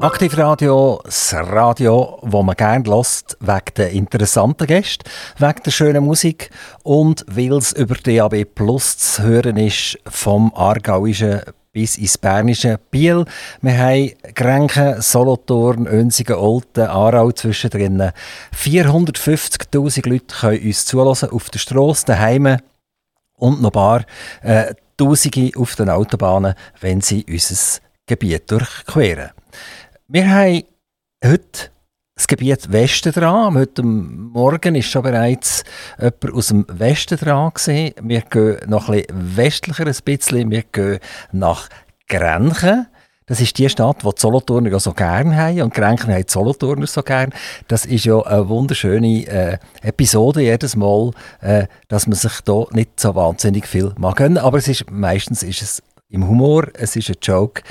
Aktivradio, das Radio, wo man gerne lässt, wegen der interessanten Gäste, wegen der schönen Musik und weil es über DAB Plus zu hören ist vom Aargauischen bis ins Bernische Biel. Wir haben Grenchen, Solothurn, Önsigen, Olten, Aarau zwischendrin. 450'000 Leute können uns zulassen auf der Strasse, daheim und noch ein paar äh, Tausende auf den Autobahnen, wenn sie unser Gebiet durchqueren. Wir haben heute das Gebiet Westen dran. Heute Morgen ist schon bereits jemand aus dem Westen dran. Gewesen. Wir gehen noch ein bisschen westlicher ein bisschen. Wir gehen nach Grenchen. Das ist die Stadt, die die Solothurner ja so gerne haben und Grenchen haben die Solothurner so gerne. Das ist ja eine wunderschöne äh, Episode jedes Mal, äh, dass man sich da nicht so wahnsinnig viel mag gönnen. Aber es ist, meistens ist es im Humor, es ist ein Joke,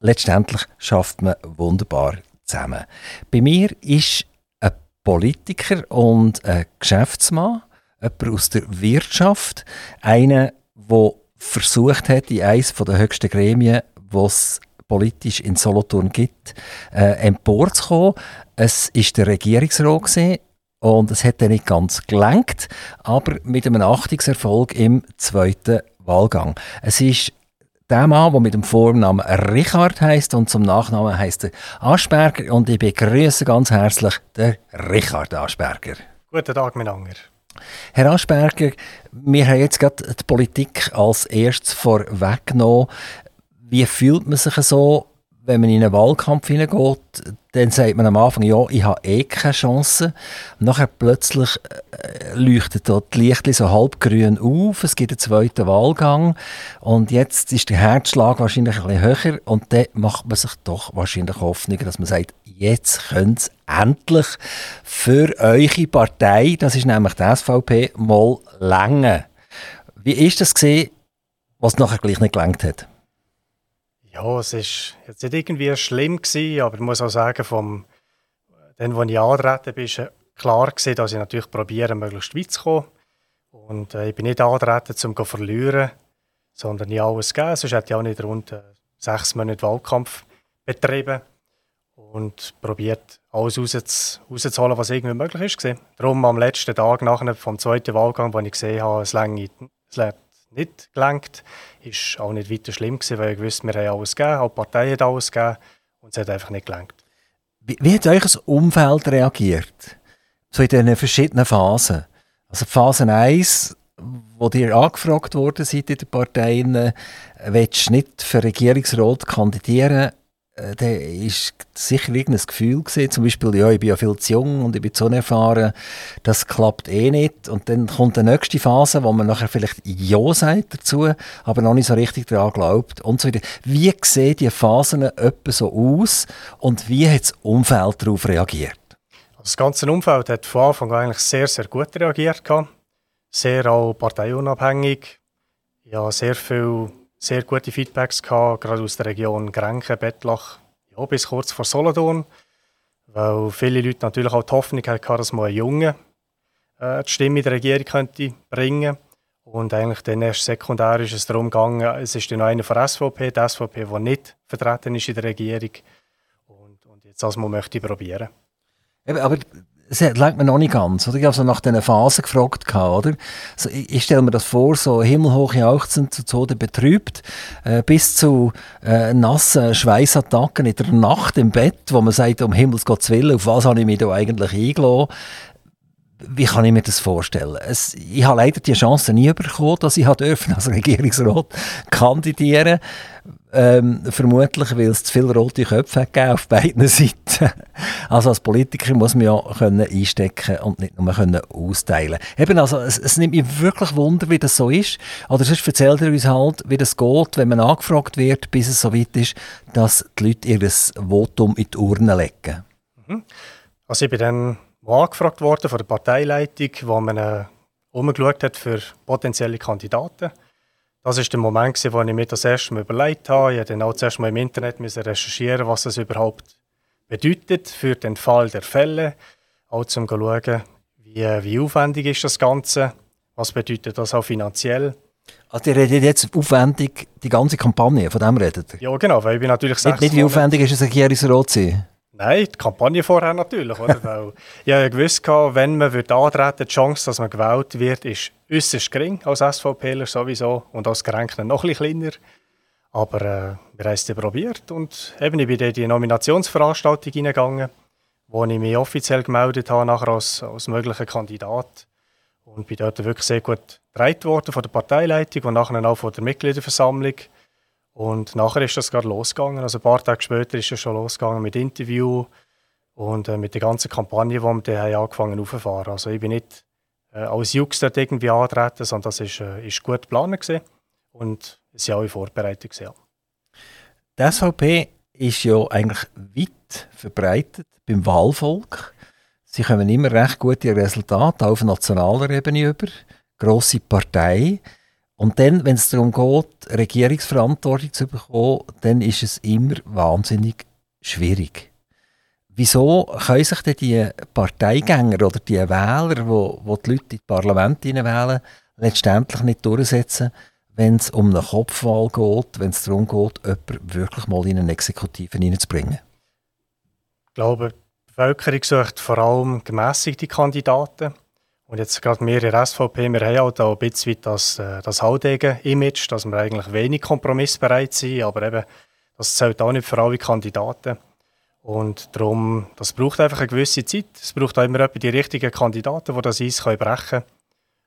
letztendlich schafft man wunderbar zusammen. Bei mir ist ein Politiker und ein Geschäftsmann, jemand aus der Wirtschaft, einer, der versucht hat, in eines der höchsten Gremien, was politisch in Solothurn gibt, äh, emporzukommen. Es ist der Regierungsrat und es hat dann nicht ganz gelenkt, aber mit einem Achtungserfolg im zweiten Wahlgang. Es ist der Mann, der mit dem Vornamen Richard heißt und zum Nachnamen heißt er Aschberger. Und ich begrüße ganz herzlich den Richard Aschberger. Guten Tag, miteinander. Herr Aschberger, wir haben jetzt gerade die Politik als erstes vorweggenommen. Wie fühlt man sich so, wenn man in einen Wahlkampf hineingeht, dann sagt man am Anfang, ja, ich habe eh keine Chance. nachher plötzlich äh, leuchtet dort die Lichtli so halbgrün auf, es gibt einen zweiten Wahlgang und jetzt ist der Herzschlag wahrscheinlich ein bisschen höher und dann macht man sich doch wahrscheinlich Hoffnung, dass man sagt, jetzt könnte es endlich für eure Partei, das ist nämlich die SVP, mal länger. Wie ist das gesehen, was nachher gleich nicht gelangt hat? Ja, es war jetzt nicht irgendwie schlimm gewesen, aber ich muss auch sagen, vom, dann, als ich angetreten bin, war klar gewesen, dass ich natürlich probiere, möglichst weit zu kommen. Und äh, ich bin nicht angetreten, um zu verlieren, sondern ich alles gegeben. Sonst hätte ich auch nicht rund äh, sechs Monate Wahlkampf betrieben und probiert, alles rauszuholen, was irgendwie möglich ist. Darum am letzten Tag nach vom zweiten Wahlgang, wo ich gesehen habe, es länge nicht gelenkt. Ist auch nicht weiter schlimm gewesen, weil ich wusste, wir haben alles gegeben, auch die Partei hat alles gegeben und es hat einfach nicht gelenkt. Wie, wie hat euch das Umfeld reagiert? So in diesen verschiedenen Phasen. Also Phase 1, wo ihr angefragt worden seid in den Parteien, willst du nicht für Regierungsrat kandidieren? Äh, da ist sicher irgendein Gefühl gesehen, zum Beispiel, ja, ich bin ja viel zu jung und ich bin zu unerfahren, das klappt eh nicht. Und dann kommt die nächste Phase, wo man nachher vielleicht Ja sagt dazu, aber noch nicht so richtig daran glaubt und so weiter. Wie sehen die Phasen etwa so aus und wie hat das Umfeld darauf reagiert? Das ganze Umfeld hat von Anfang an eigentlich sehr, sehr gut reagiert. Sehr auch parteiunabhängig. Ja, sehr viel sehr gute Feedbacks gehabt, gerade aus der Region Grenken, Bettlach, ja, bis kurz vor Solothurn, weil viele Leute natürlich auch die Hoffnung hatten, dass man einen Jungen äh, die Stimme in der Regierung könnte bringen und eigentlich dann erst sekundär ist es darum gegangen, es ist dann einer von der SVP, die SVP, die nicht vertreten ist in der Regierung und, und jetzt das man möchte probieren. Aber es langt mir noch nicht ganz. Oder? Ich habe so nach diesen Phasen gefragt, oder? Also ich, ich stelle mir das vor, so himmelhoch jauchzend, zu Tode betrübt, äh, bis zu äh, nassen Schweißattacken in der Nacht im Bett, wo man sagt, um Himmels Gottes Willen, auf was habe ich mich da eigentlich eingeladen? Wie kann ich mir das vorstellen? Es, ich habe leider die Chance nie bekommen, dass ich als Regierungsrat kandidieren durfte. Ähm, vermutlich, weil es zu viele rote Köpfe gegeben auf beiden Seiten. Also als Politiker muss man ja können einstecken und nicht nur können austeilen Eben, also es, es, nimmt mich wirklich Wunder, wie das so ist. Oder sonst erzählt er uns halt, wie das geht, wenn man angefragt wird, bis es so weit ist, dass die Leute ihr Votum in die Urne legen. Mhm. Also ich bin dann angefragt worden von der Parteileitung, wo man äh, umgeschaut hat für potenzielle Kandidaten das war der Moment, wo ich mir das erste Mal überlegt habe. Ich musste dann auch zuerst mal im Internet recherchieren, was das überhaupt bedeutet für den Fall der Fälle. Auch zum schauen, wie, wie aufwendig ist das Ganze, was bedeutet das auch finanziell. Also ihr redet jetzt aufwendig die ganze Kampagne, von dem redet ihr? Ja genau, weil ich bin natürlich Nicht, nicht wie aufwendig ist es, ein Regierungsrat zu sein? Nein, die Kampagne vorher natürlich. Oder? Weil ich ja gewusst, wenn man wird antreten die Chance, dass man gewählt wird, ist äußerst gering als SVPler sowieso und als Geränkten noch ein bisschen kleiner. Aber äh, wir haben es probiert und eben, ich bin in die Nominationsveranstaltung hineingegangen, wo ich mich offiziell gemeldet habe nachher als, als möglicher Kandidat und bin dort wirklich sehr gut getragen worden von der Parteileitung und nachher auch von der Mitgliederversammlung. Und nachher ist das gerade losgegangen. Also ein paar Tage später ist es schon losgegangen mit Interview und äh, mit der ganzen Kampagne, die wir dann haben angefangen aufzufahren. Also ich bin nicht äh, als Jux dort irgendwie antreten, sondern das ist, äh, ist gut geplant gewesen. und es war auch in Vorbereitung. Ja. Die SVP ist ja eigentlich weit verbreitet beim Wahlvolk. Sie kommen immer recht gute Resultate auf nationaler Ebene über. Grosse Partei. Und dann, wenn es darum geht, Regierungsverantwortung zu bekommen, dann ist es immer wahnsinnig schwierig. Wieso können sich denn die Parteigänger oder die Wähler, wo, wo die Leute in die Parlamente wählen, letztendlich nicht durchsetzen, wenn es um eine Kopfwahl geht, wenn es darum geht, jemanden wirklich mal in eine Exekutive hineinzubringen? Ich glaube, die Bevölkerung sucht vor allem gemäßigte Kandidaten. Und jetzt gerade wir in der SVP, wir haben halt auch ein bisschen das, äh, das Haudegen-Image, dass wir eigentlich wenig kompromissbereit sind, aber eben, das zählt auch nicht für alle Kandidaten. Und darum, das braucht einfach eine gewisse Zeit. Es braucht auch immer die richtigen Kandidaten, die das Eis brechen können.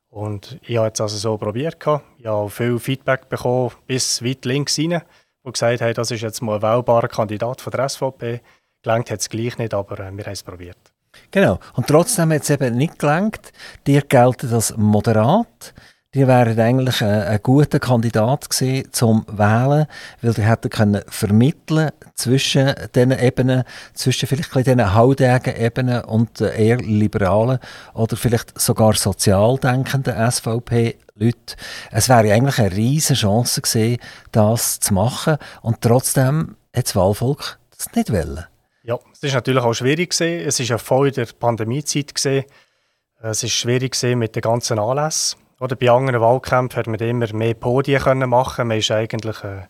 Und ich habe es also so probiert. Ich habe viel Feedback bekommen, bis weit links rein, wo gesagt haben, das ist jetzt mal ein wählbarer Kandidat von der SVP. Gelangt hat es gleich nicht, aber äh, wir haben es probiert. Genau. Und trotzdem hat es eben nicht gelangt. Dir gelten das moderat. Die wären eigentlich ein, ein, guter Kandidat gewesen zum Wählen, weil die hätten können vermitteln zwischen diesen Ebenen, zwischen vielleicht diesen haudegen Ebenen und eher liberalen oder vielleicht sogar sozial denkenden SVP-Leuten. Es wäre eigentlich eine riesige Chance gewesen, das zu machen und trotzdem hat das Wahlvolk das nicht wollen. Ja, es ist natürlich auch schwierig gewesen. Es ist ja voll in der Pandemiezeit gewesen. Es ist schwierig mit den ganzen Anlässen. Oder bei anderen Wahlkämpfen hat man immer mehr Podien können machen. Man ist eigentlich äh,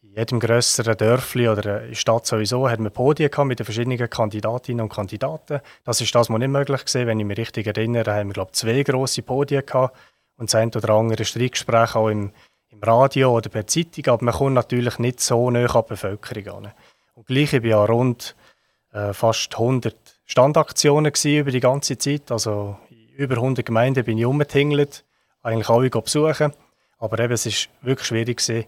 in jedem größeren Dörfli oder in der Stadt sowieso hat man Podien mit den verschiedenen Kandidatinnen und Kandidaten. Das ist das, was nicht möglich war. Wenn ich mich richtig erinnere, haben wir glaube zwei große Podien gehabt und das eine oder andere Streitgespräch auch im, im Radio oder per Zeitung. Aber man kommt natürlich nicht so nah an die Bevölkerung. Und gleich ich ja rund äh, fast 100 Standaktionen über die ganze Zeit. Also in über 100 Gemeinden bin ich umgetingelt eigentlich alle besuchen. Aber eben, es war wirklich schwierig. Gewesen.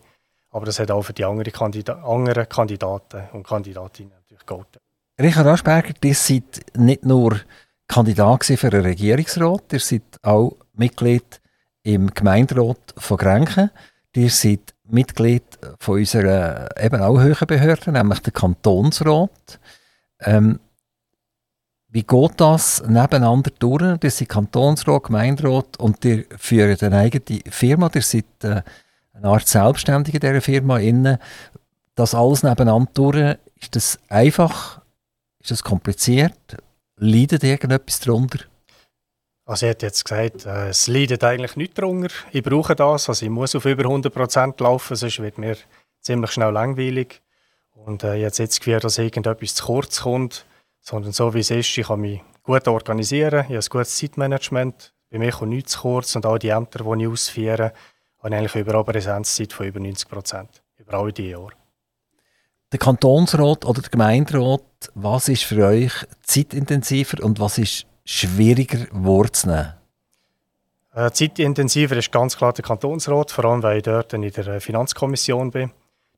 Aber das hat auch für die anderen, Kandida anderen Kandidaten und Kandidatinnen natürlich gelten. Richard Aschberger, ihr seid nicht nur Kandidat für einen Regierungsrat, ihr seid auch Mitglied im Gemeinderat von Grenchen. Ihr seid Mitglied von unserer eben auch höheren Behörde, nämlich der Kantonsrat. Ähm, wie geht das nebeneinander durch? Das sind Kantonsrat, Gemeinderat und ihr führt eine eigene Firma. Ihr seid äh, eine Art Selbstständige dieser Firma. Innen. Das alles nebeneinander durch, ist das einfach? Ist das kompliziert? Leidet irgendetwas darunter? Also ich hätte jetzt gesagt, äh, es leidet eigentlich nicht darunter. Ich brauche das, also ich muss auf über 100% laufen, sonst wird mir ziemlich schnell langweilig. Und äh, jetzt jetzt Gefühl, dass irgendetwas zu kurz kommt sondern so wie es ist, ich kann mich gut organisieren, ich habe ein gutes Zeitmanagement, bei mir kommt nichts zu kurz und all die Ämter, die ich ausführe, habe ich eigentlich über eine Präsenzzeit von über 90 Prozent, über all diese Jahre. Der Kantonsrat oder der Gemeinderat, was ist für euch zeitintensiver und was ist schwieriger wahrzunehmen? Äh, zeitintensiver ist ganz klar der Kantonsrat, vor allem weil ich dort in der Finanzkommission bin.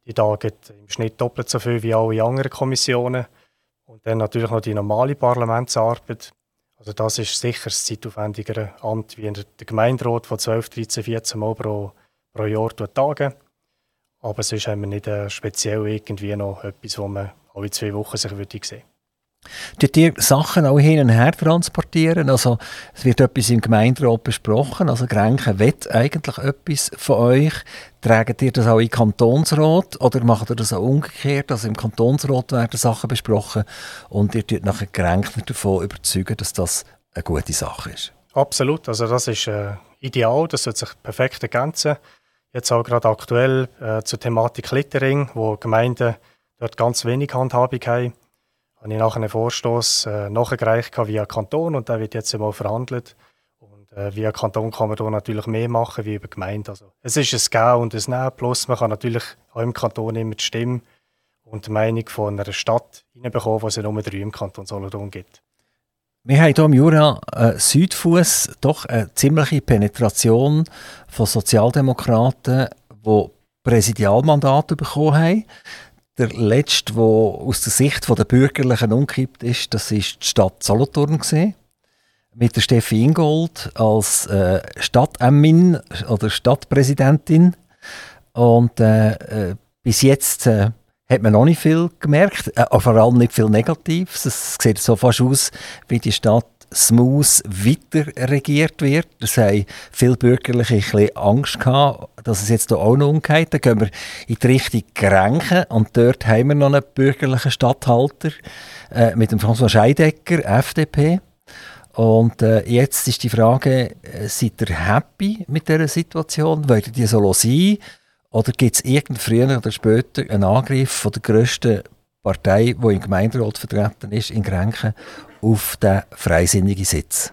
Die tagen im Schnitt doppelt so viel wie alle anderen Kommissionen. Und dann natürlich noch die normale Parlamentsarbeit. Also das ist sicher das zeitaufwendigere Amt, wie der Gemeinderat von 12, 13, 14 Mal pro, pro Jahr tagen. Aber sonst haben wir nicht äh, speziell irgendwie noch etwas, wo man alle zwei Wochen sich würde sehen Dort ihr Sachen auch hin und her transportieren? Also, es wird etwas im Gemeinderat besprochen. Also, Grenchen will eigentlich etwas von euch. Tragen ihr das auch in Kantonsrat oder macht ihr das auch umgekehrt? Also, im Kantonsrat werden Sachen besprochen und ihr tut nachher Grenchen davon überzeugen, dass das eine gute Sache ist? Absolut. Also, das ist äh, ideal. Das sollte sich perfekt ergänzen. Jetzt auch gerade aktuell äh, zur Thematik Littering, wo Gemeinden dort ganz wenig Handhabung haben, habe ich nachher einen Vorstoß äh, nachgereicht via Kanton und der wird jetzt einmal verhandelt. Und äh, via Kanton kann man da natürlich mehr machen wie über Gemeinde. Also, es ist ein Gehen und ein Nehmen, plus man kann natürlich auch im Kanton immer die Stimme und die Meinung von einer Stadt reinbekommen, wo es ja nur drei im Kanton Solothurn gibt. Wir haben hier im Jura äh, Südfuss doch eine ziemliche Penetration von Sozialdemokraten, die Präsidialmandate bekommen haben. Der letzte, der aus der Sicht der Bürgerlichen umkippt ist, das ist die Stadt Solothurn. Mit der Steffi Ingold als äh, Stadtämmin oder Stadtpräsidentin. Und äh, äh, bis jetzt äh, hat man noch nicht viel gemerkt, äh, vor allem nicht viel Negatives. Es sieht so fast aus, wie die Stadt smooth weiter regiert wird. Das haben viele Bürgerliche ein Angst gehabt, dass es jetzt hier auch noch umgeht. Dann gehen wir in die Richtung Grenchen und dort haben wir noch einen bürgerlichen Stadthalter äh, mit dem François Scheidecker, FDP. Und äh, jetzt ist die Frage, äh, seid ihr happy mit dieser Situation? Wollt ihr so sein? Oder gibt es irgend früher oder später einen Angriff von der grössten Partei, die im Gemeinderat vertreten ist, in Grenken, auf den freisinnigen Sitz?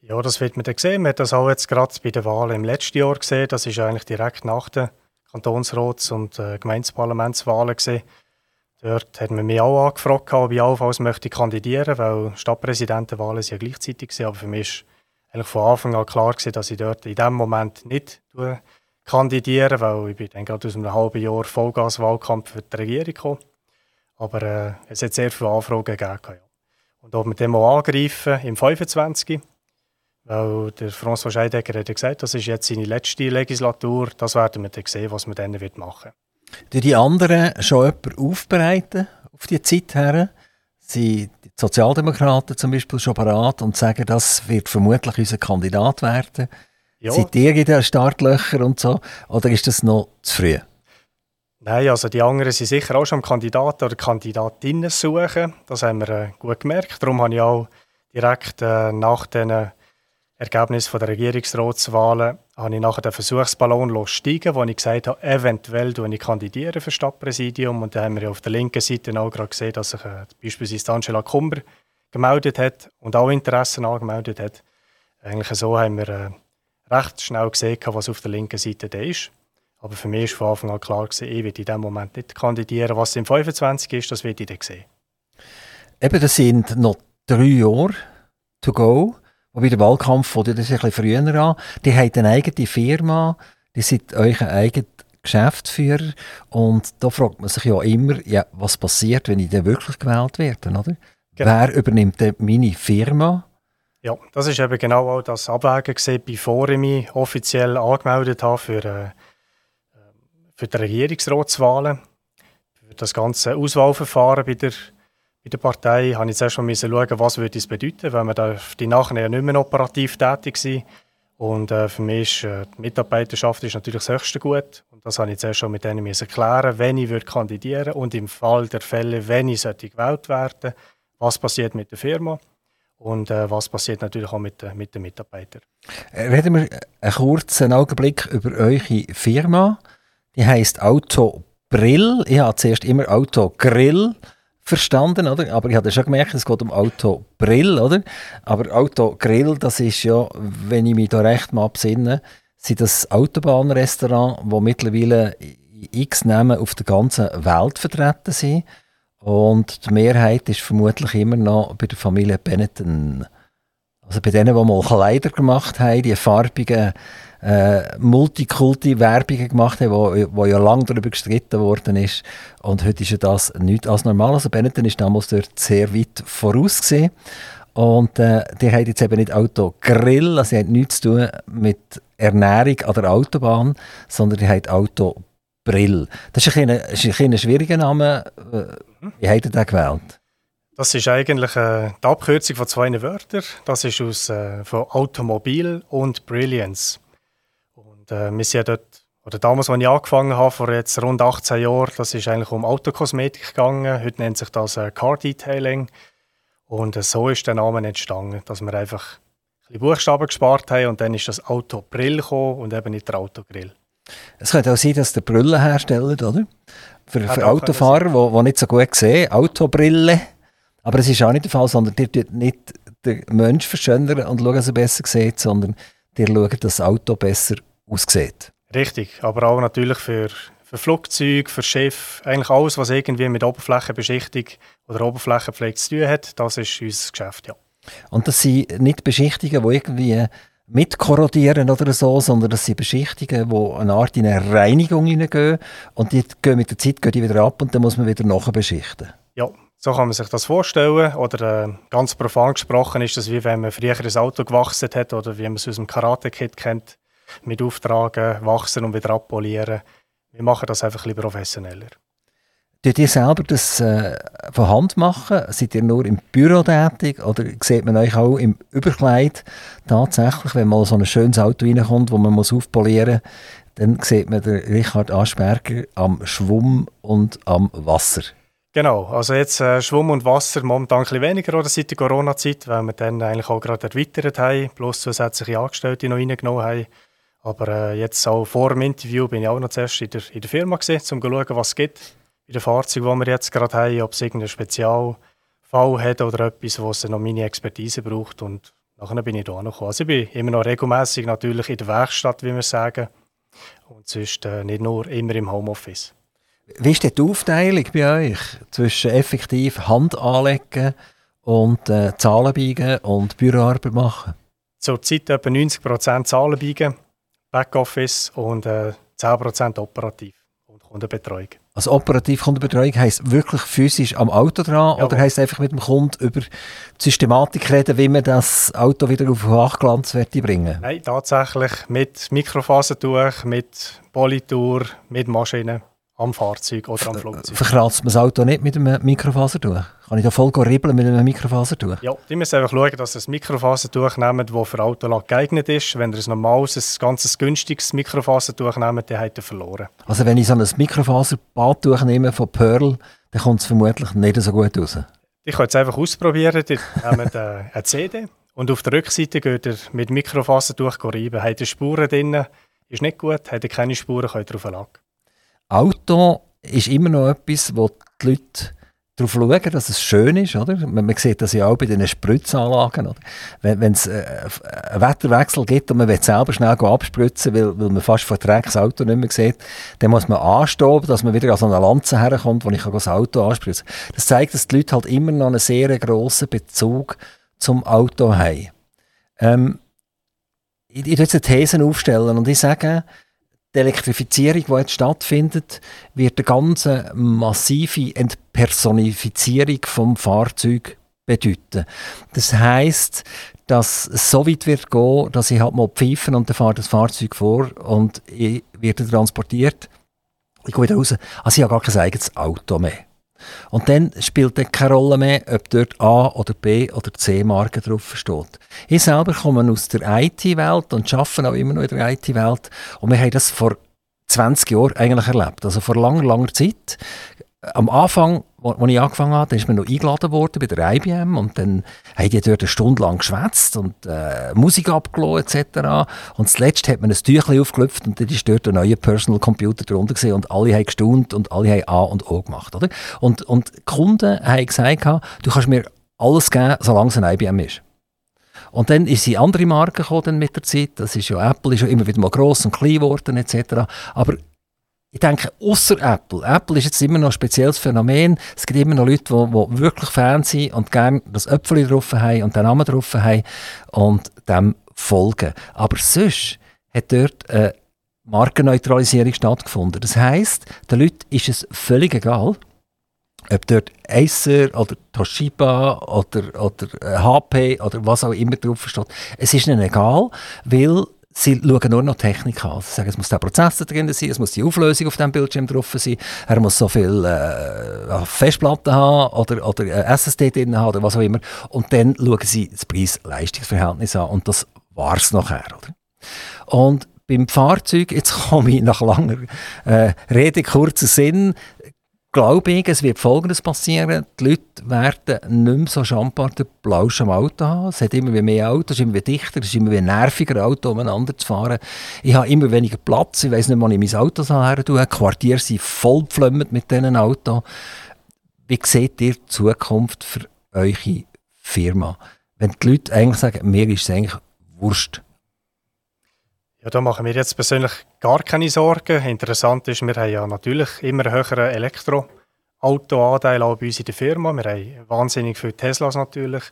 Ja, das wird man dann sehen. Man hat das auch jetzt gerade bei den Wahlen im letzten Jahr gesehen. Das ist eigentlich direkt nach den Kantonsrats- und äh, Gemeindeparlamentswahlen gesehen. Dort hat man mich auch angefragt, ob ich allenfalls möchte kandidieren weil Stadtpräsidentenwahlen ja gleichzeitig waren. Aber für mich war eigentlich von Anfang an klar, gewesen, dass ich dort in diesem Moment nicht kandidieren, weil ich bin dann gerade aus einem halben Jahr Vollgaswahlkampf für die Regierung gekommen. Aber äh, es hat sehr viele Anfragen gegeben. Ja. Und ob wir den mal angreifen im 25. Weil der François Scheidegger hat ja gesagt, das ist jetzt seine letzte Legislatur. Das werden wir dann sehen, was wir dann wird machen wird. Die anderen schon jemanden aufbereiten auf die Zeit her? Sind die Sozialdemokraten zum Beispiel schon bereit und sagen, das wird vermutlich unser Kandidat werden? Ja. Seid ihr in den Startlöchern und so? Oder ist das noch zu früh? Nein, also die anderen sind sicher auch schon am Kandidaten oder Kandidatinnen suchen. Das haben wir äh, gut gemerkt. Darum habe ich auch direkt äh, nach den Ergebnissen der Regierungsratswahlen habe ich nachher den Versuchsballon steigen, wo ich gesagt habe, eventuell ich kandidiere für Stadtpräsidium. Und da haben wir ja auf der linken Seite auch gerade gesehen, dass sich äh, beispielsweise Angela Kumber gemeldet hat und auch Interessen angemeldet hat. Eigentlich so haben wir recht schnell gesehen, was auf der linken Seite da ist. Aber für mich war von Anfang an klar, gewesen, ich werde in diesem Moment nicht kandidieren. Was im 25 ist, das werde ich dann sehen. Eben, das sind noch drei Jahre to go. Wobei der Wahlkampf fängt das ein bisschen früher an. Die haben eine eigene Firma, die sind euch ein eigener Geschäftsführer. Und da fragt man sich ja immer, ja, was passiert, wenn ich dann wirklich gewählt werde, oder? Genau. Wer übernimmt denn meine Firma? Ja, das ist eben genau auch das Abwägen gesehen, bevor ich mich offiziell angemeldet habe für, äh, für die Regierungsratswahlen. Für das ganze Auswahlverfahren bei der, bei der Partei habe ich zuerst mal schauen, was würde es bedeuten, weil man die nachher nicht mehr operativ tätig sein. Und äh, für mich ist äh, die Mitarbeiterschaft ist natürlich das höchste Gut. Und das habe ich zuerst schon mit denen erklären, wenn ich würde kandidieren und im Fall der Fälle, wenn ich gewählt werden was passiert mit der Firma und äh, was passiert natürlich auch mit, mit den Mitarbeitern. Äh, reden wir einen kurzen Augenblick über eure Firma. Die heisst Auto Brill. Ich habe zuerst immer Auto Grill verstanden, oder? Aber ich habe schon gemerkt, es geht um Auto Brill, oder? Aber Auto Grill, das ist ja, wenn ich mich da recht mal absinne, sind das Autobahnrestaurant, wo mittlerweile x Namen auf der ganzen Welt vertreten sind. Und die Mehrheit ist vermutlich immer noch bei der Familie Benetton. Also bei denen, die mal Kleider gemacht haben, die farbigen äh, Multikulti-Werbungen gemacht haben, wo, wo ja lange darüber gestritten worden ist. Und heute ist ja das nicht als normal. Also Benetton ist damals dort sehr weit voraus gesehen. Und äh, die haben jetzt eben nicht Autogrill, also die haben nichts zu tun mit Ernährung an der Autobahn, sondern die haben Auto Brill. Das ist ein, ein, ein schwieriger Name. Wie habt ihr den gewählt? Das ist eigentlich äh, die Abkürzung von zwei Wörtern. Das ist aus, äh, von Automobil und Brilliance. Und äh, wir sind dort, oder damals, als ich angefangen habe, vor jetzt rund 18 Jahren, das ist eigentlich um Autokosmetik gegangen. Heute nennt sich das äh, Car Detailing. Und äh, so ist der Name entstanden, dass wir einfach ein Buchstaben gespart haben und dann ist das Auto Brill gekommen und eben nicht der Autogrill. Es könnte auch sein, dass der Brillen herstellt, oder? Für, für Autofahrer, die nicht so gut sehen, Autobrille. Aber es ist auch nicht der Fall, sondern die tut nicht den Mensch verschönern und schauen, dass er besser sieht, sondern die schauen, dass das Auto besser aussieht. Richtig, aber auch natürlich für, für Flugzeuge, für Schiffe, eigentlich alles, was irgendwie mit Oberflächenbeschichtung oder Oberflächenpflege zu tun hat, das ist unser Geschäft, ja. Und das sind nicht Beschichtungen, die irgendwie mitkorrodieren oder so, sondern das sind Beschichtungen, die eine Art in eine Reinigung hineingehen und die gehen mit der Zeit gehen die wieder ab und dann muss man wieder nachbeschichten. Ja, so kann man sich das vorstellen. Oder äh, ganz profan gesprochen ist das wie wenn man früher ein Auto gewachsen hat oder wie man es aus dem Karate-Kit kennt, mit Auftragen wachsen und wieder abpolieren. Wir machen das einfach ein professioneller. Tut ihr selber das äh, von Hand machen? Seid ihr nur im Büro tätig oder sieht man euch auch im Überkleid tatsächlich, wenn mal so ein schönes Auto reinkommt, wo man muss aufpolieren muss, dann sieht man den Richard Aschberger am Schwumm und am Wasser. Genau, also jetzt äh, Schwumm und Wasser momentan ein bisschen weniger oder seit der Corona-Zeit, weil wir dann eigentlich auch gerade erweitert haben, plus zusätzliche Angestellte noch reingenommen haben. Aber äh, jetzt auch vor dem Interview bin ich auch noch zuerst in der, in der Firma gesehen, um zu schauen, was es gibt in den Fahrzeugen, die wir jetzt gerade haben, ob es irgendeinen Spezialfall hat oder etwas, wo es noch meine Expertise braucht. Und nachher bin ich da noch gekommen. Also ich bin immer noch regelmäßig natürlich in der Werkstatt, wie wir sagen. Und sonst äh, nicht nur immer im Homeoffice. Wie ist die Aufteilung bei euch zwischen effektiv Hand anlegen und äh, Zahlen biegen und Büroarbeit machen? Zurzeit etwa 90% Zahlen biegen, Backoffice und äh, 10% operativ und Kundenbetreuung. Also operativ Kundenbetreuung heisst wirklich physisch am Auto dran ja, oder heisst einfach mit dem Kunden über die Systematik reden, wie man das Auto wieder auf Hochglanz bringen Nein, tatsächlich mit Mikrofasertuch, mit Politur, mit Maschinen am Fahrzeug oder am Flugzeug. Verkratzt man das Auto nicht mit einem Mikrofasertuch? Kann ich da voll ribbeln mit einem Mikrofasertuch? Ja, die müssen einfach schauen, dass sie ein Mikrofasertuch nehmen, das für Autolack geeignet ist. Wenn ihr ein normales, ein ganz günstiges Mikrofasertuch nehmt, dann habt ihr verloren. Also wenn ich so ein Mikrofaserbadtuch nehme von Pearl, dann kommt es vermutlich nicht so gut raus. Ich kann es einfach ausprobieren. Ihr nehmt äh, eine CD und auf der Rückseite geht ihr mit Mikrofasertuch reiben. Habt ihr Spuren drin, ist nicht gut. Habt ihr keine Spuren, könnt ihr auf Lack. Auto ist immer noch etwas, wo die Leute darauf schauen, dass es schön ist. Oder? Man, man sieht das ja auch bei den Spritzanlagen. Oder? Wenn es äh, einen Wetterwechsel gibt und man will selber schnell abspritzen, weil, weil man fast Dreck das Auto nicht mehr sieht, dann muss man anstoben, dass man wieder an so eine Lanze herkommt, wo ich das Auto anspritzen kann. Das zeigt, dass die Leute halt immer noch einen sehr grossen Bezug zum Auto haben. Ähm, ich, ich jetzt eine These aufstellen und ich sage, die Elektrifizierung, die jetzt stattfindet, wird eine ganz massive Entpersonifizierung vom Fahrzeug bedeuten. Das heißt, dass es so weit wird gehen, dass ich halt mal pfeifen und dann fahrt das Fahrzeug vor und ich werde transportiert. Ich gehe wieder raus. Also ich habe gar kein eigenes Auto mehr. Und dann spielt es keine Rolle mehr, ob dort A oder B oder C Marke drauf steht. Ich selber komme aus der IT-Welt und arbeite auch immer noch in der IT-Welt. Und wir haben das vor 20 Jahren eigentlich erlebt. Also vor langer, langer Zeit am Anfang, als ich angefangen habe, ist mir noch eingeladen worden bei der IBM und dann haben die dort eine Stunde lang geschwätzt und äh, Musik abgelassen etc. Und zuletzt hat man ein Tüchlein aufgelöpft und dann ist dort ein neuer Personal Computer drunter gesehen und alle haben gestaunt und alle haben A und O gemacht. Oder? Und, und Kunden haben gesagt, du kannst mir alles geben, solange es ein IBM ist. Und dann ist sie andere Marken gekommen mit der Zeit. Das ist ja Apple, ist ja immer wieder mal gross und klein geworden etc. Aber ich denke, außer Apple. Apple ist jetzt immer noch ein spezielles Phänomen. Es gibt immer noch Leute, die, wirklich Fans sind und gerne das Äpfel drauf haben und den Namen drauf haben und dem folgen. Aber sonst hat dort eine Markenneutralisierung stattgefunden. Das heisst, den Leuten ist es völlig egal, ob dort Acer oder Toshiba oder, oder HP oder was auch immer drauf steht. Es ist ihnen egal, weil sie schauen nur noch Technik an. Sie sagen, es muss der Prozessor drin sein, es muss die Auflösung auf dem Bildschirm drauf sein, er muss so viel äh, Festplatten haben oder, oder äh, SSD drin haben oder was auch immer. Und dann schauen sie das Preis-Leistungsverhältnis an und das war es nachher. Oder? Und beim Fahrzeug, jetzt komme ich nach langer äh, Rede, kurzer Sinn, glaube ich, es wird Folgendes passieren. Die Leute werden nicht mehr so Schamparten Plausch am Auto haben. Es hat immer mehr Autos, es ist immer dichter, es ist immer nerviger, Auto umeinander zu fahren. Ich habe immer weniger Platz, ich weiß nicht, wann ich mein Auto her tue. Quartiere sind voll mit diesen Autos. Wie seht ihr die Zukunft für eure Firma? Wenn die Leute eigentlich sagen, mir ist es eigentlich wurscht. Ja, da machen wir jetzt persönlich gar keine Sorgen. Interessant ist, wir haben ja natürlich immer einen höheren Elektroautoanteil auch bei uns in der Firma. Wir haben wahnsinnig viele Teslas natürlich.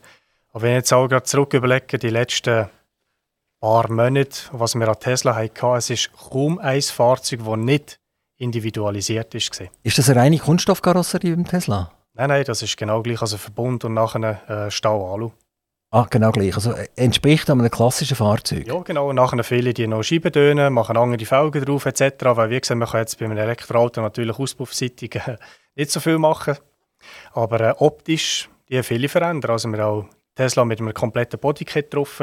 Aber wenn ich jetzt auch gerade zurück überlege, die letzten paar Monate, was wir an Tesla hatten, es ist kaum ein Fahrzeug, das nicht individualisiert ist. Ist das eine reine Kunststoffkarosserie beim Tesla? Nein, nein, das ist genau gleich als ein Verbund und nachher äh, Stau-Alu. Ah, genau gleich. Also äh, entspricht einem klassischen Fahrzeug. Ja, genau. Und nachher viele, die noch Scheiben tönen, machen andere Felgen drauf etc. Weil wie gesagt, man kann jetzt bei einem Elektroauto natürlich auspuffseitig äh, nicht so viel machen. Aber äh, optisch, die viele verändern. Also wir haben Tesla mit einem kompletten Bodykit drauf.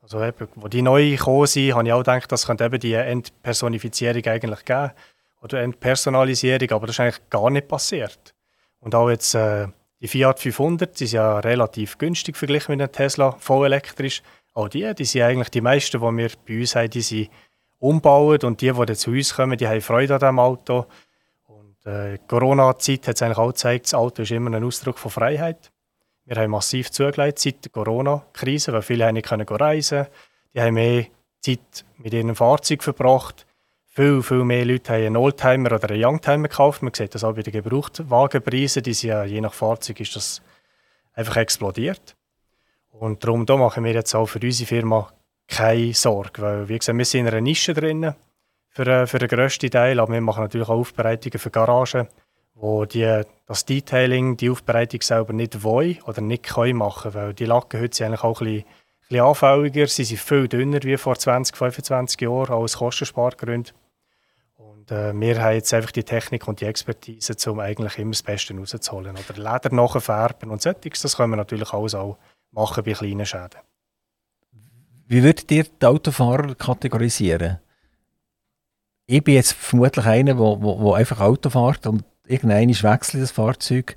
Also eben, wo die neu gekommen sind, habe ich auch gedacht, das könnte eben die Entpersonifizierung eigentlich geben. Oder Entpersonalisierung, aber das ist eigentlich gar nicht passiert. Und auch jetzt äh, die Fiat 500, die sind ja relativ günstig verglichen mit einem Tesla, voll elektrisch. Auch die, die sind eigentlich die meisten, die wir bei uns haben, die sind umbauen und die, die zu uns kommen, die haben Freude an diesem Auto. Und äh, Corona-Zeit hat es eigentlich auch gezeigt, das Auto ist immer ein Ausdruck von Freiheit. Wir haben massiv zugelegt seit der Corona-Krise, weil viele nicht reisen können. Die haben mehr Zeit mit ihrem Fahrzeug verbracht viel, viel mehr Leute haben einen Oldtimer oder einen Youngtimer gekauft. Man sieht das auch bei den Gebrauchtwagenpreisen. Die sind ja, je nach Fahrzeug ist das einfach explodiert. Und darum da machen wir jetzt auch für unsere Firma keine Sorge. Weil, wie gesagt, wir sind in einer Nische drin für, äh, für den grössten Teil. Aber wir machen natürlich auch Aufbereitungen für Garagen, wo die, das Detailing, die Aufbereitung selber nicht wollen oder nicht können machen Weil die Lacken heute sind eigentlich auch ein bisschen, ein bisschen anfälliger. Sie sind viel dünner wie vor 20, 25 Jahren, aus Kostenspargründen. Und äh, wir haben jetzt einfach die Technik und die Expertise, um eigentlich immer das Beste rauszuholen. Oder Leder nachfärben und solches, das können wir natürlich alles auch machen bei kleinen Schäden. Wie würdet ihr die Autofahrer kategorisieren? Ich bin jetzt vermutlich einer, der einfach Auto fährt und irgendein wechselt das Fahrzeug.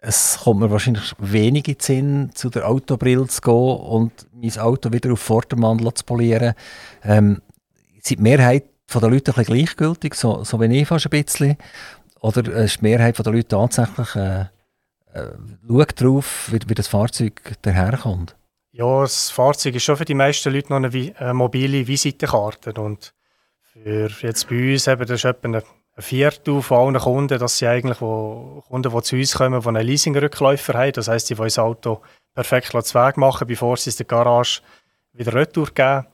Es kommt mir wahrscheinlich wenig in den Sinn, zu der Autobrille zu gehen und mein Auto wieder auf Vordermann zu polieren. Ähm, die Mehrheit von den Leuten ein bisschen gleichgültig, so, so wie ich fast ein bisschen. Oder ist die Mehrheit der Leute tatsächlich äh, äh, schaut darauf, wie, wie das Fahrzeug daherkommt? Ja, das Fahrzeug ist schon für die meisten Leute noch eine, eine mobile Visitenkarte. Und für jetzt bei uns eben, das ist etwa ein Viertel von allen Kunden, das sind eigentlich wo, Kunden, die zu uns kommen, die einen Leasingrückläufer haben. Das heisst, die wollen das Auto perfekt zu Weg machen, bevor sie es in der Garage wieder retour geben.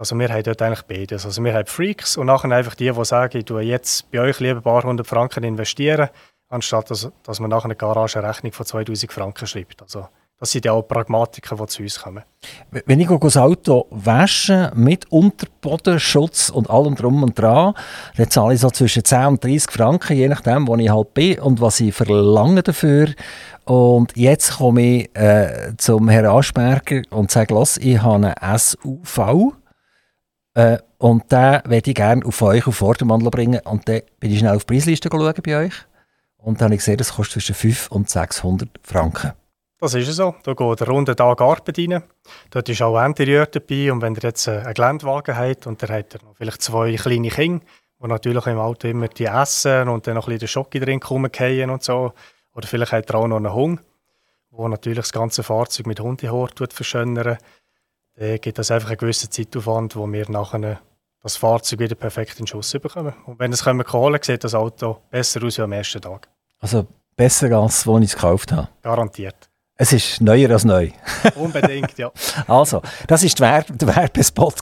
Also wir haben dort eigentlich beides. Also wir haben Freaks und nachher einfach die, die sagen, ich tue jetzt bei euch lieber ein paar hundert Franken investieren, anstatt dass, dass man nachher eine Garage eine Rechnung von 2000 Franken schreibt. Also das sind ja auch Pragmatiker, die zu uns kommen. Wenn ich das Auto wasche mit Unterbodenschutz und allem drum und dran, dann zahle ich so zwischen 10 und 30 Franken, je nachdem, wo ich halt bin und was ich verlange dafür. Und jetzt komme ich äh, zum Herrn Asperger und sage, los, ich habe eine SUV äh, und den möchte ich gerne auf euch auf Vordermann bringen. Und dann bin ich schnell auf die Preisliste schauen bei euch. Und dann habe ich gesehen, das kostet zwischen 500 und 600 Franken. Das ist so. Da geht der runde Tag Arbeit rein. Dort ist auch Interieur dabei. Und wenn ihr jetzt einen Geländewagen habt und der hat noch vielleicht zwei kleine Kinder, die natürlich im Auto immer die essen und dann noch ein bisschen den Schocke drin kommen und so. Oder vielleicht hat er auch noch einen Hund, der natürlich das ganze Fahrzeug mit Hundehaar verschönern dann gibt es einfach einen gewissen Zeitaufwand, wo wir nachher das Fahrzeug wieder perfekt in Schuss bekommen. Und wenn es kommen holen, sieht das Auto besser aus wie am ersten Tag. Also besser als als ich es gekauft habe? Garantiert. Es ist neuer als neu. Unbedingt, ja. also, das war der, der Werbespot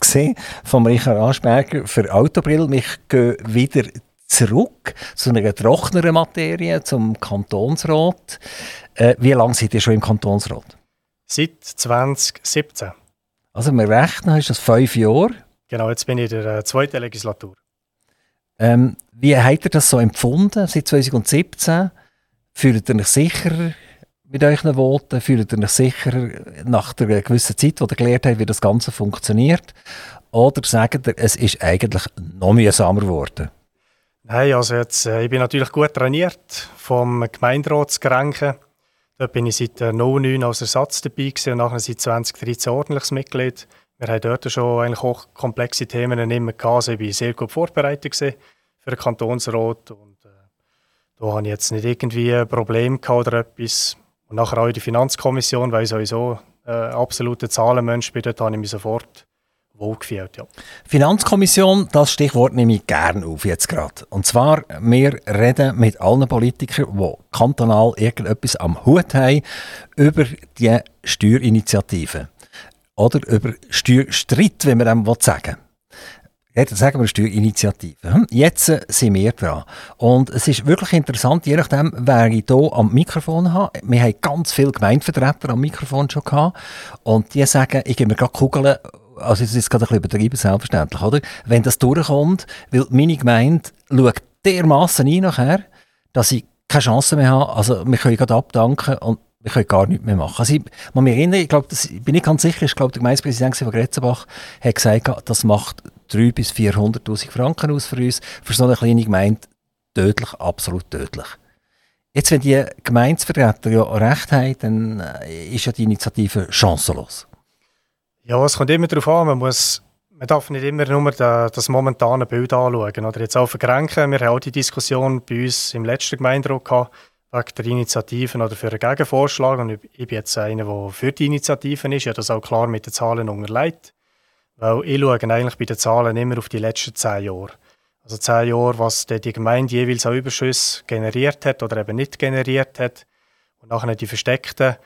von Richard Aschberger für Autobrill. Wir gehen wieder zurück zu einer trockeneren Materie, zum Kantonsrat. Äh, wie lange seid ihr schon im Kantonsrat? Seit 2017. Also wir rechnen, ist das fünf Jahre? Genau, jetzt bin ich in der äh, zweiten Legislatur. Ähm, wie habt ihr das so empfunden seit 2017? Fühlt ihr euch sicher mit euren Voten? Fühlt ihr euch sicher nach der gewissen Zeit, wo ihr gelernt habt, wie das Ganze funktioniert? Oder sagt ihr, es ist eigentlich noch mühsamer geworden? Nein, also jetzt, äh, ich bin natürlich gut trainiert vom Gemeinderatsgrenken. Dort bin ich seit äh, 09 als Ersatz dabei gewesen und nachher seit 2013 ordentliches Mitglied. Wir haben dort schon eigentlich auch komplexe Themen immer gehabt. Also ich war sehr gut vorbereitet für den Kantonsrat und äh, da habe ich jetzt nicht irgendwie ein Problem gehabt oder etwas. Und nachher auch in der Finanzkommission, weil ich sowieso äh, absoluter Zahlenmensch bin, dort habe ich mich sofort wohlgefühlt. Ja. Finanzkommission, das Stichwort nehme ich gerne auf jetzt gerade. Und zwar, wir reden mit allen Politikern, die kantonal irgendetwas am Hut haben, über die Steuerinitiative. Oder über Steuerstreit, wie man dem sagen Jetzt sagen wir Steuerinitiative. Hm, jetzt sind wir dran. Und es ist wirklich interessant, je nachdem, wer ich hier am Mikrofon habe. Wir haben ganz viele Gemeindevertreter am Mikrofon schon gehabt. Und die sagen, ich gebe mir gerade Kugeln also das ist gerade ein bisschen übertrieben, selbstverständlich, oder? Wenn das durchkommt, weil meine Gemeinde schaut dermassen ein nachher, dass ich keine Chance mehr habe, also wir können gerade abdanken und wir können gar nichts mehr machen. Also ich muss mich erinnern, ich glaube, das bin ich ganz sicher, ich glaube, der Gemeindepräsident von Gretzenbach hat gesagt, das macht 300.000 bis 400'000 Franken aus für uns, für so eine kleine Gemeinde tödlich, absolut tödlich. Jetzt, wenn die Gemeindevertreter ja recht haben, dann äh, ist ja die Initiative chancenlos. Ja, es kommt immer darauf an. Man, muss, man darf nicht immer nur das momentane Bild anschauen. Oder jetzt auch vergrenken. Wir haben auch die Diskussion bei uns im letzten Gemeinderat gehabt, wegen der Initiativen oder für einen Gegenvorschlag. Und ich bin jetzt einer, der für die Initiativen ist. Ich habe das auch klar mit den Zahlen unterlegt. Weil ich schaue eigentlich bei den Zahlen immer auf die letzten zehn Jahre. Also zehn Jahre, was die Gemeinde jeweils an Überschüsse generiert hat oder eben nicht generiert hat. Und nachher die versteckten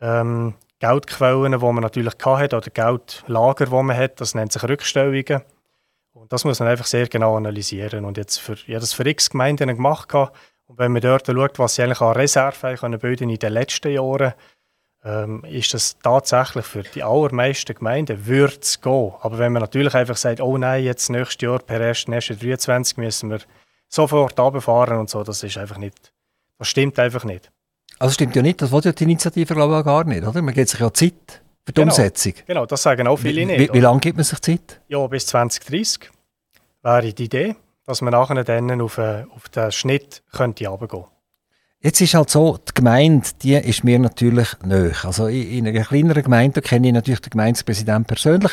ähm, Geldquellen, die man natürlich hat oder Geldlager, die man hat, das nennt sich Rückstellungen. Und das muss man einfach sehr genau analysieren. Und jetzt für, ich das für x Gemeinden gemacht. Und wenn man dort schaut, was sie eigentlich an Reserven können bilden in den letzten Jahren, ähm, ist das tatsächlich für die allermeisten Gemeinden würde es gehen. Aber wenn man natürlich einfach sagt, oh nein, jetzt nächstes Jahr per 1.1.23 müssen wir sofort runterfahren und so, das ist einfach nicht, das stimmt einfach nicht. Also stimmt ja nicht, das wollte ja die Initiative glaube ich gar nicht, oder? Man gibt sich ja Zeit für die genau, Umsetzung. Genau, das sagen auch viele wie, nicht. Wie, wie lange gibt man sich Zeit? Ja, bis 2030 wäre die Idee, dass man nachher dann auf, äh, auf den Schnitt könnte runtergehen Jetzt ist halt so, die Gemeinde, die ist mir natürlich nöch. Also in einer kleineren Gemeinde kenne ich natürlich den Gemeindepräsidenten persönlich.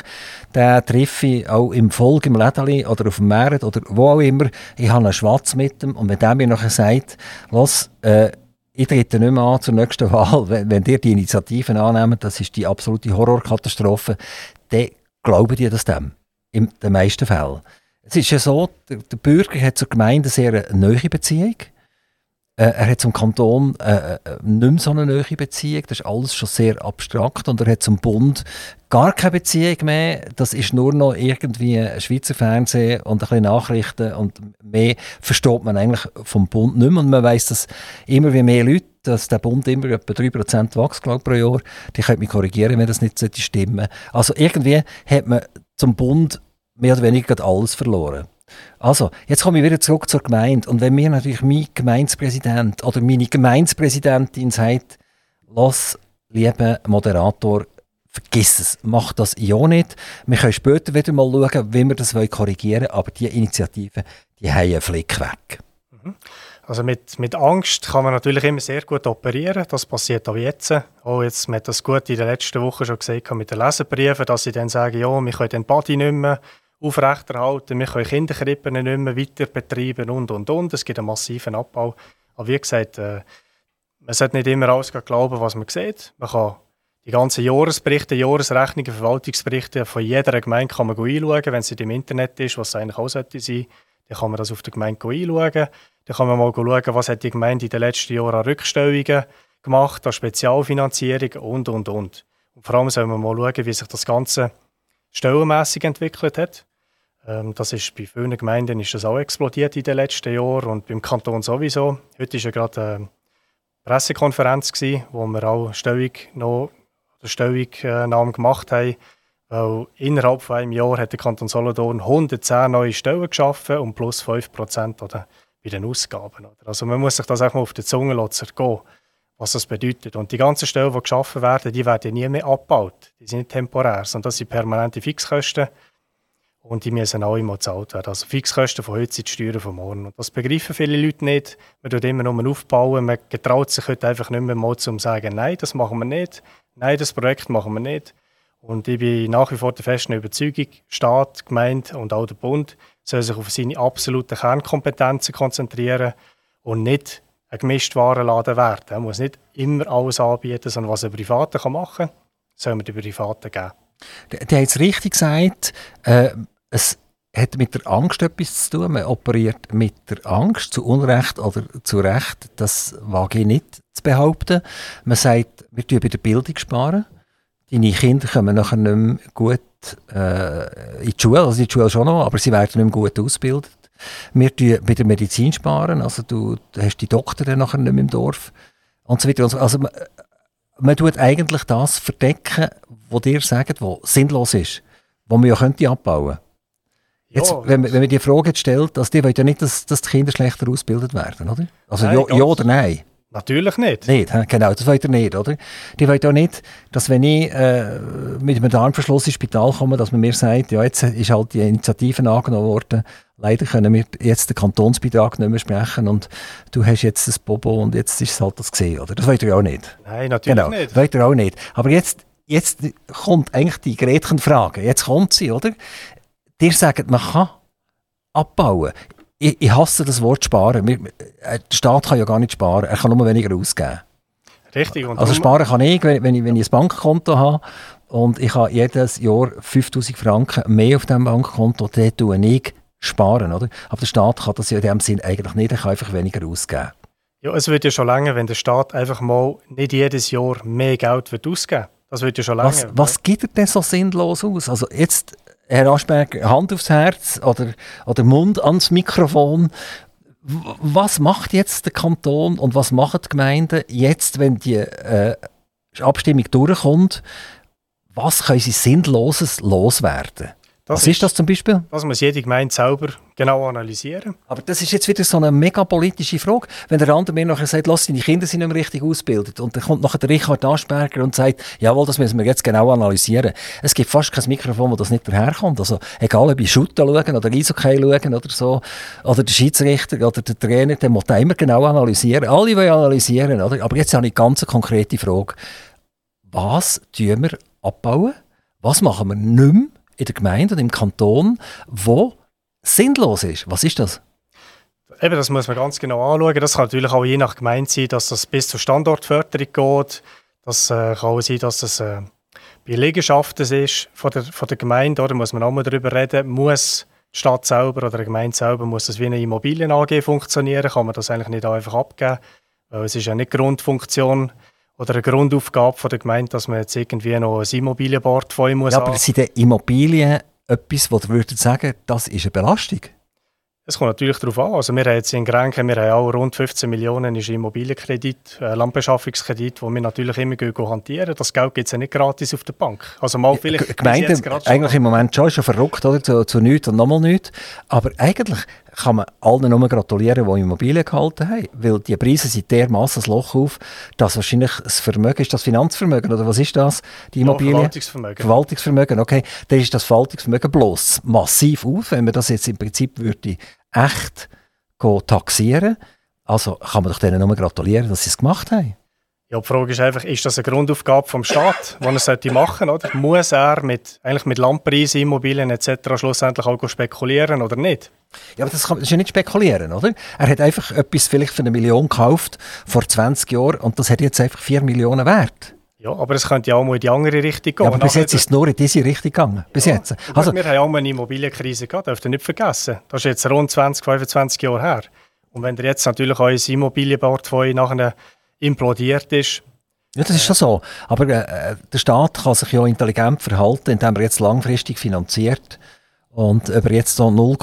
Den treffe ich auch im Volk, im Lädeli oder auf dem Markt oder wo auch immer. Ich habe einen Schwatz mit ihm und wenn der mir nachher sagt, was, äh, ich trete nicht mehr an zur nächsten Wahl, wenn, wenn ihr die Initiativen annehmt, das ist die absolute Horrorkatastrophe, dann glauben die das dem. In den meisten Fällen. Es ist ja so, der, der Bürger hat zur Gemeinde sehr eine neue Beziehung. Äh, er hat zum Kanton äh, äh, nicht mehr so eine neue Beziehung, das ist alles schon sehr abstrakt. Und er hat zum Bund gar keine Beziehung mehr. Das ist nur noch irgendwie Schweizer Fernsehen und ein bisschen Nachrichten. Und mehr versteht man eigentlich vom Bund nicht mehr. Und man weiß, dass immer wie mehr Leute, dass der Bund immer etwa 3% wächst glaub, pro Jahr. Die können mich korrigieren, wenn das nicht stimmen sollte. Also irgendwie hat man zum Bund mehr oder weniger alles verloren. Also, jetzt komme ich wieder zurück zur Gemeinde. Und wenn mir natürlich mein Gemeindepräsident oder meine Gemeindepräsidentin sagt, lass, lieber Moderator, vergiss es, mach das ja nicht. Wir können später wieder mal schauen, wie wir das korrigieren wollen, aber die Initiativen, die haben einen Flick weg. Mhm. Also mit, mit Angst kann man natürlich immer sehr gut operieren. Das passiert auch jetzt. Auch jetzt, man hat das gut in der letzten Woche schon gesagt mit den Leserbriefen, dass sie dann sagen, ja, wir können den Body nicht mehr aufrechterhalten. Wir können Kinderkrippen nicht mehr weiter betreiben und, und, und. Es gibt einen massiven Abbau. Aber wie gesagt, äh, man sollte nicht immer alles glauben, was man sieht. Man kann die ganzen Jahresberichte, Jahresrechnungen, Verwaltungsberichte von jeder Gemeinde kann man einschauen, wenn es im Internet ist, was es eigentlich auch sollte sein. Dann kann man das auf der Gemeinde einschauen. Dann kann man mal schauen, was hat die Gemeinde in den letzten Jahren an Rückstellungen gemacht, an Spezialfinanzierung und, und, und. Und vor allem soll man mal schauen, wie sich das Ganze stellenmässig entwickelt hat. Ähm, das ist bei vielen Gemeinden ist das auch explodiert in den letzten Jahren und beim Kanton sowieso. Heute war ja gerade eine Pressekonferenz, gewesen, wo wir auch Stellung noch, Stellungnahme gemacht haben. Weil innerhalb von einem Jahr hat der Kanton Solothurn 110 neue Stellen geschaffen und plus 5 Prozent bei den Ausgaben. Also man muss sich das auch mal auf die Zunge gehen, was das bedeutet. Und die ganzen Stellen, die geschaffen werden, die werden nie mehr abgebaut. Die sind nicht temporär, sondern das sind permanente Fixkosten. Und die müssen auch immer gezahlt werden. Also Fixkosten von heute sind die Steuern von morgen. Und das begreifen viele Leute nicht. Man tut immer nur aufbauen. Man getraut sich heute einfach nicht mehr mal zu sagen, nein, das machen wir nicht. Nein, das Projekt machen wir nicht. Und ich bin nach wie vor der festen Überzeugung, Staat, Gemeinde und auch der Bund sollen sich auf seine absoluten Kernkompetenzen konzentrieren und nicht ein Gemischtwarenladen werden. Er muss nicht immer alles anbieten, sondern was ein Privater machen kann, soll man den Privaten geben. Der hat es richtig gesagt, äh, es hat mit der Angst etwas zu tun. Man operiert mit der Angst, zu Unrecht oder zu Recht. Das wage ich nicht zu behaupten. Man sagt, wir sparen bei der Bildung. sparen. Deine Kinder kommen nachher nicht mehr gut äh, in die Schule, also in die Schule schon noch, aber sie werden nicht mehr gut ausgebildet. Wir sparen bei der Medizin, sparen, also du, hast die Doktor dann nachher nicht mehr im Dorf und so weiter. Also man, man tut eigentlich das verdecken, was dir sagt, was sinnlos ist, was man ja könnte abbauen Jetzt, ja, wenn, wenn man die Frage stellt, also die wollen ja nicht, dass, dass die Kinder schlechter ausgebildet werden, oder? Also nein, ja, ja, oder nein? Natürlich nicht. Nicht, genau, das wollt ihr nicht, oder? Die wollen auch nicht, dass wenn ich äh, mit einem Darmverschluss ins Spital komme, dass man mir sagt, ja, jetzt ist halt die Initiative angenommen worden, leider können wir jetzt den Kantonsbeitrag nicht mehr sprechen und du hast jetzt das Bobo und jetzt ist es halt das gesehen, oder? Das wollt ihr auch nicht. Nein, natürlich genau, nicht. Wollt ihr auch nicht. Aber jetzt, jetzt kommt eigentlich die Gretchenfrage. Jetzt kommt sie, oder? Dir sagen, man kann abbauen ich, ich, hasse das Wort sparen. Äh, der Staat kann ja gar nicht sparen, er kann nur weniger ausgeben. Richtig. also sparen kann ich, wenn, wenn ich, wenn ich ein Bankkonto habe und ich habe jedes Jahr 5000 Franken mehr auf diesem Bankkonto, dann tue ich sparen. Oder? Aber der Staat kann das ja in dem Sinn eigentlich nicht, er kann einfach weniger ausgeben. Ja, es wird ja schon lange, wenn der Staat einfach mal nicht jedes Jahr mehr Geld wird ausgeben Das wird ja schon lange. Was, was gibt er denn so sinnlos aus? Also jetzt Herr Aschberg, Hand aufs Herz oder, oder Mund ans Mikrofon. Was macht jetzt der Kanton und was machen die Gemeinden jetzt, wenn die äh, Abstimmung durchkommt? Was können sie Sinnloses loswerden? Das Was ist, das zum Beispiel? Das muss jede Gemeinde selber genau analysieren. Aber das ist jetzt wieder so eine mega politische Frage. Wenn der andere mir nachher sagt, lass deine Kinder sind nicht mehr richtig ausgebildet und dann kommt nachher der Richard Aschberger und sagt, jawohl, das müssen wir jetzt genau analysieren. Es gibt fast kein Mikrofon, wo das nicht daherkommt. Also egal, ob ich Shooter schauen oder Eishockey schauen oder so, oder der Schiedsrichter oder der Trainer, der muss immer genau analysieren. Alle wollen analysieren, oder? Aber jetzt habe ich eine ganz konkrete Frage. Was tun wir abbauen? Was machen wir nicht mehr? In der Gemeinde und im Kanton, wo sinnlos ist. Was ist das? Eben, das muss man ganz genau anschauen. Das kann natürlich auch je nach Gemeinde sein, dass das bis zur Standortförderung geht. Das äh, kann auch sein, dass das äh, bei Liegenschaften ist von der, von der Gemeinde. Da muss man auch mal darüber reden. Muss die Stadt selber oder die Gemeinde selber muss das wie eine Immobilien AG funktionieren? Kann man das eigentlich nicht einfach abgeben? Weil es ist ja nicht Grundfunktion oder eine Grundaufgabe von der Gemeinde, dass man jetzt irgendwie noch ein Immobilienboard von muss. Ja, aber sind die Immobilien etwas, wo ihr würdet sagen, das ist eine Belastung? Es kommt natürlich darauf an. Also wir haben jetzt in Grenken, wir haben auch rund 15 Millionen ist Immobilienkredit, äh, Landbeschaffungskredit, wo wir natürlich immer hantieren. Das Geld gibt es ja nicht gratis auf der Bank. Also mal vielleicht ja, Gemeinde, eigentlich im Moment schon, schon verrückt, oder? Zu, zu nichts und nochmal nichts. Aber eigentlich kann man allen nur gratulieren, die Immobilien gehalten haben. Weil die Preise sind dermaßen das Loch auf, dass wahrscheinlich das Vermögen ist das Finanzvermögen, oder was ist das? Die Immobilien? Ja, Verwaltungsvermögen. Verwaltungsvermögen, okay. Dann ist das Verwaltungsvermögen bloß massiv auf, wenn man das jetzt im Prinzip würde echt taxieren Also kann man doch denen nur gratulieren, dass sie es gemacht haben. Ja, die Frage ist einfach, ist das eine Grundaufgabe vom Staat, die er sollte machen sollte? Muss er mit, eigentlich mit Landpreisen, Immobilien etc. schlussendlich auch spekulieren oder nicht? Ja, aber das, kann, das ist ja nicht spekulieren, oder? Er hat einfach etwas vielleicht für eine Million gekauft vor 20 Jahren und das hat jetzt einfach 4 Millionen wert. Ja, aber es könnte ja auch mal in die andere Richtung gehen. Ja, aber bis jetzt ist es nur in diese Richtung gegangen. Bis ja, jetzt. Also, wir haben auch mal eine Immobilienkrise gehabt, dürft ihr nicht vergessen. Das ist jetzt rund 20, 25 Jahre her. Und wenn ihr jetzt natürlich euer Immobilienportfolio nachher implodiert ist. Ja, das ist schon so. Aber äh, der Staat kann sich ja intelligent verhalten, indem er jetzt langfristig finanziert. Und über jetzt so 0,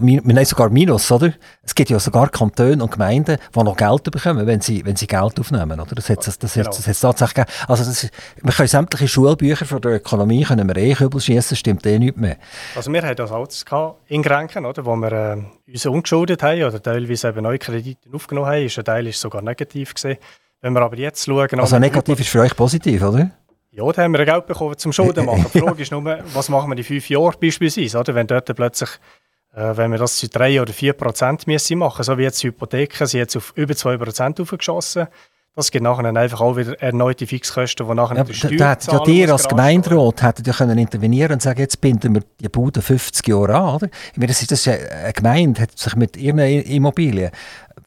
nein, sogar Minus, oder? Es gibt ja sogar Kantone und Gemeinden, die noch Geld bekommen, wenn sie, wenn sie Geld aufnehmen, oder? Das hat es das, genau. das, das tatsächlich Also das, wir können sämtliche Schulbücher von der Ökonomie können wir eh Kübel stimmt eh nicht mehr. Also wir hatten das auch in Grenken, oder? Wo wir äh, uns umgeschuldet haben oder teilweise eben neue Kredite aufgenommen haben. Ist ein Teil ist sogar negativ gesehen. Wenn wir aber jetzt schauen... Also negativ ist für euch positiv, oder? Ja, da haben wir Geld bekommen zum Schulden machen. Die Frage ist nur, was machen wir in fünf Jahren beispielsweise, oder? Wenn dort plötzlich, äh, wenn wir das zu drei oder vier Prozent müssen machen, so wie jetzt die Hypotheken, sind jetzt auf über zwei Prozent aufgeschossen. Das gibt nachher einfach auch wieder erneute Fixkosten, die nachher ja, der Steuer da, da, ja, ihr als Gemeinderat hättet ja können intervenieren und sagen, jetzt binden wir die Bude 50 Jahre an, oder? Ich meine, das ist, das ist eine Gemeinde, hat sich mit ihren Immobilien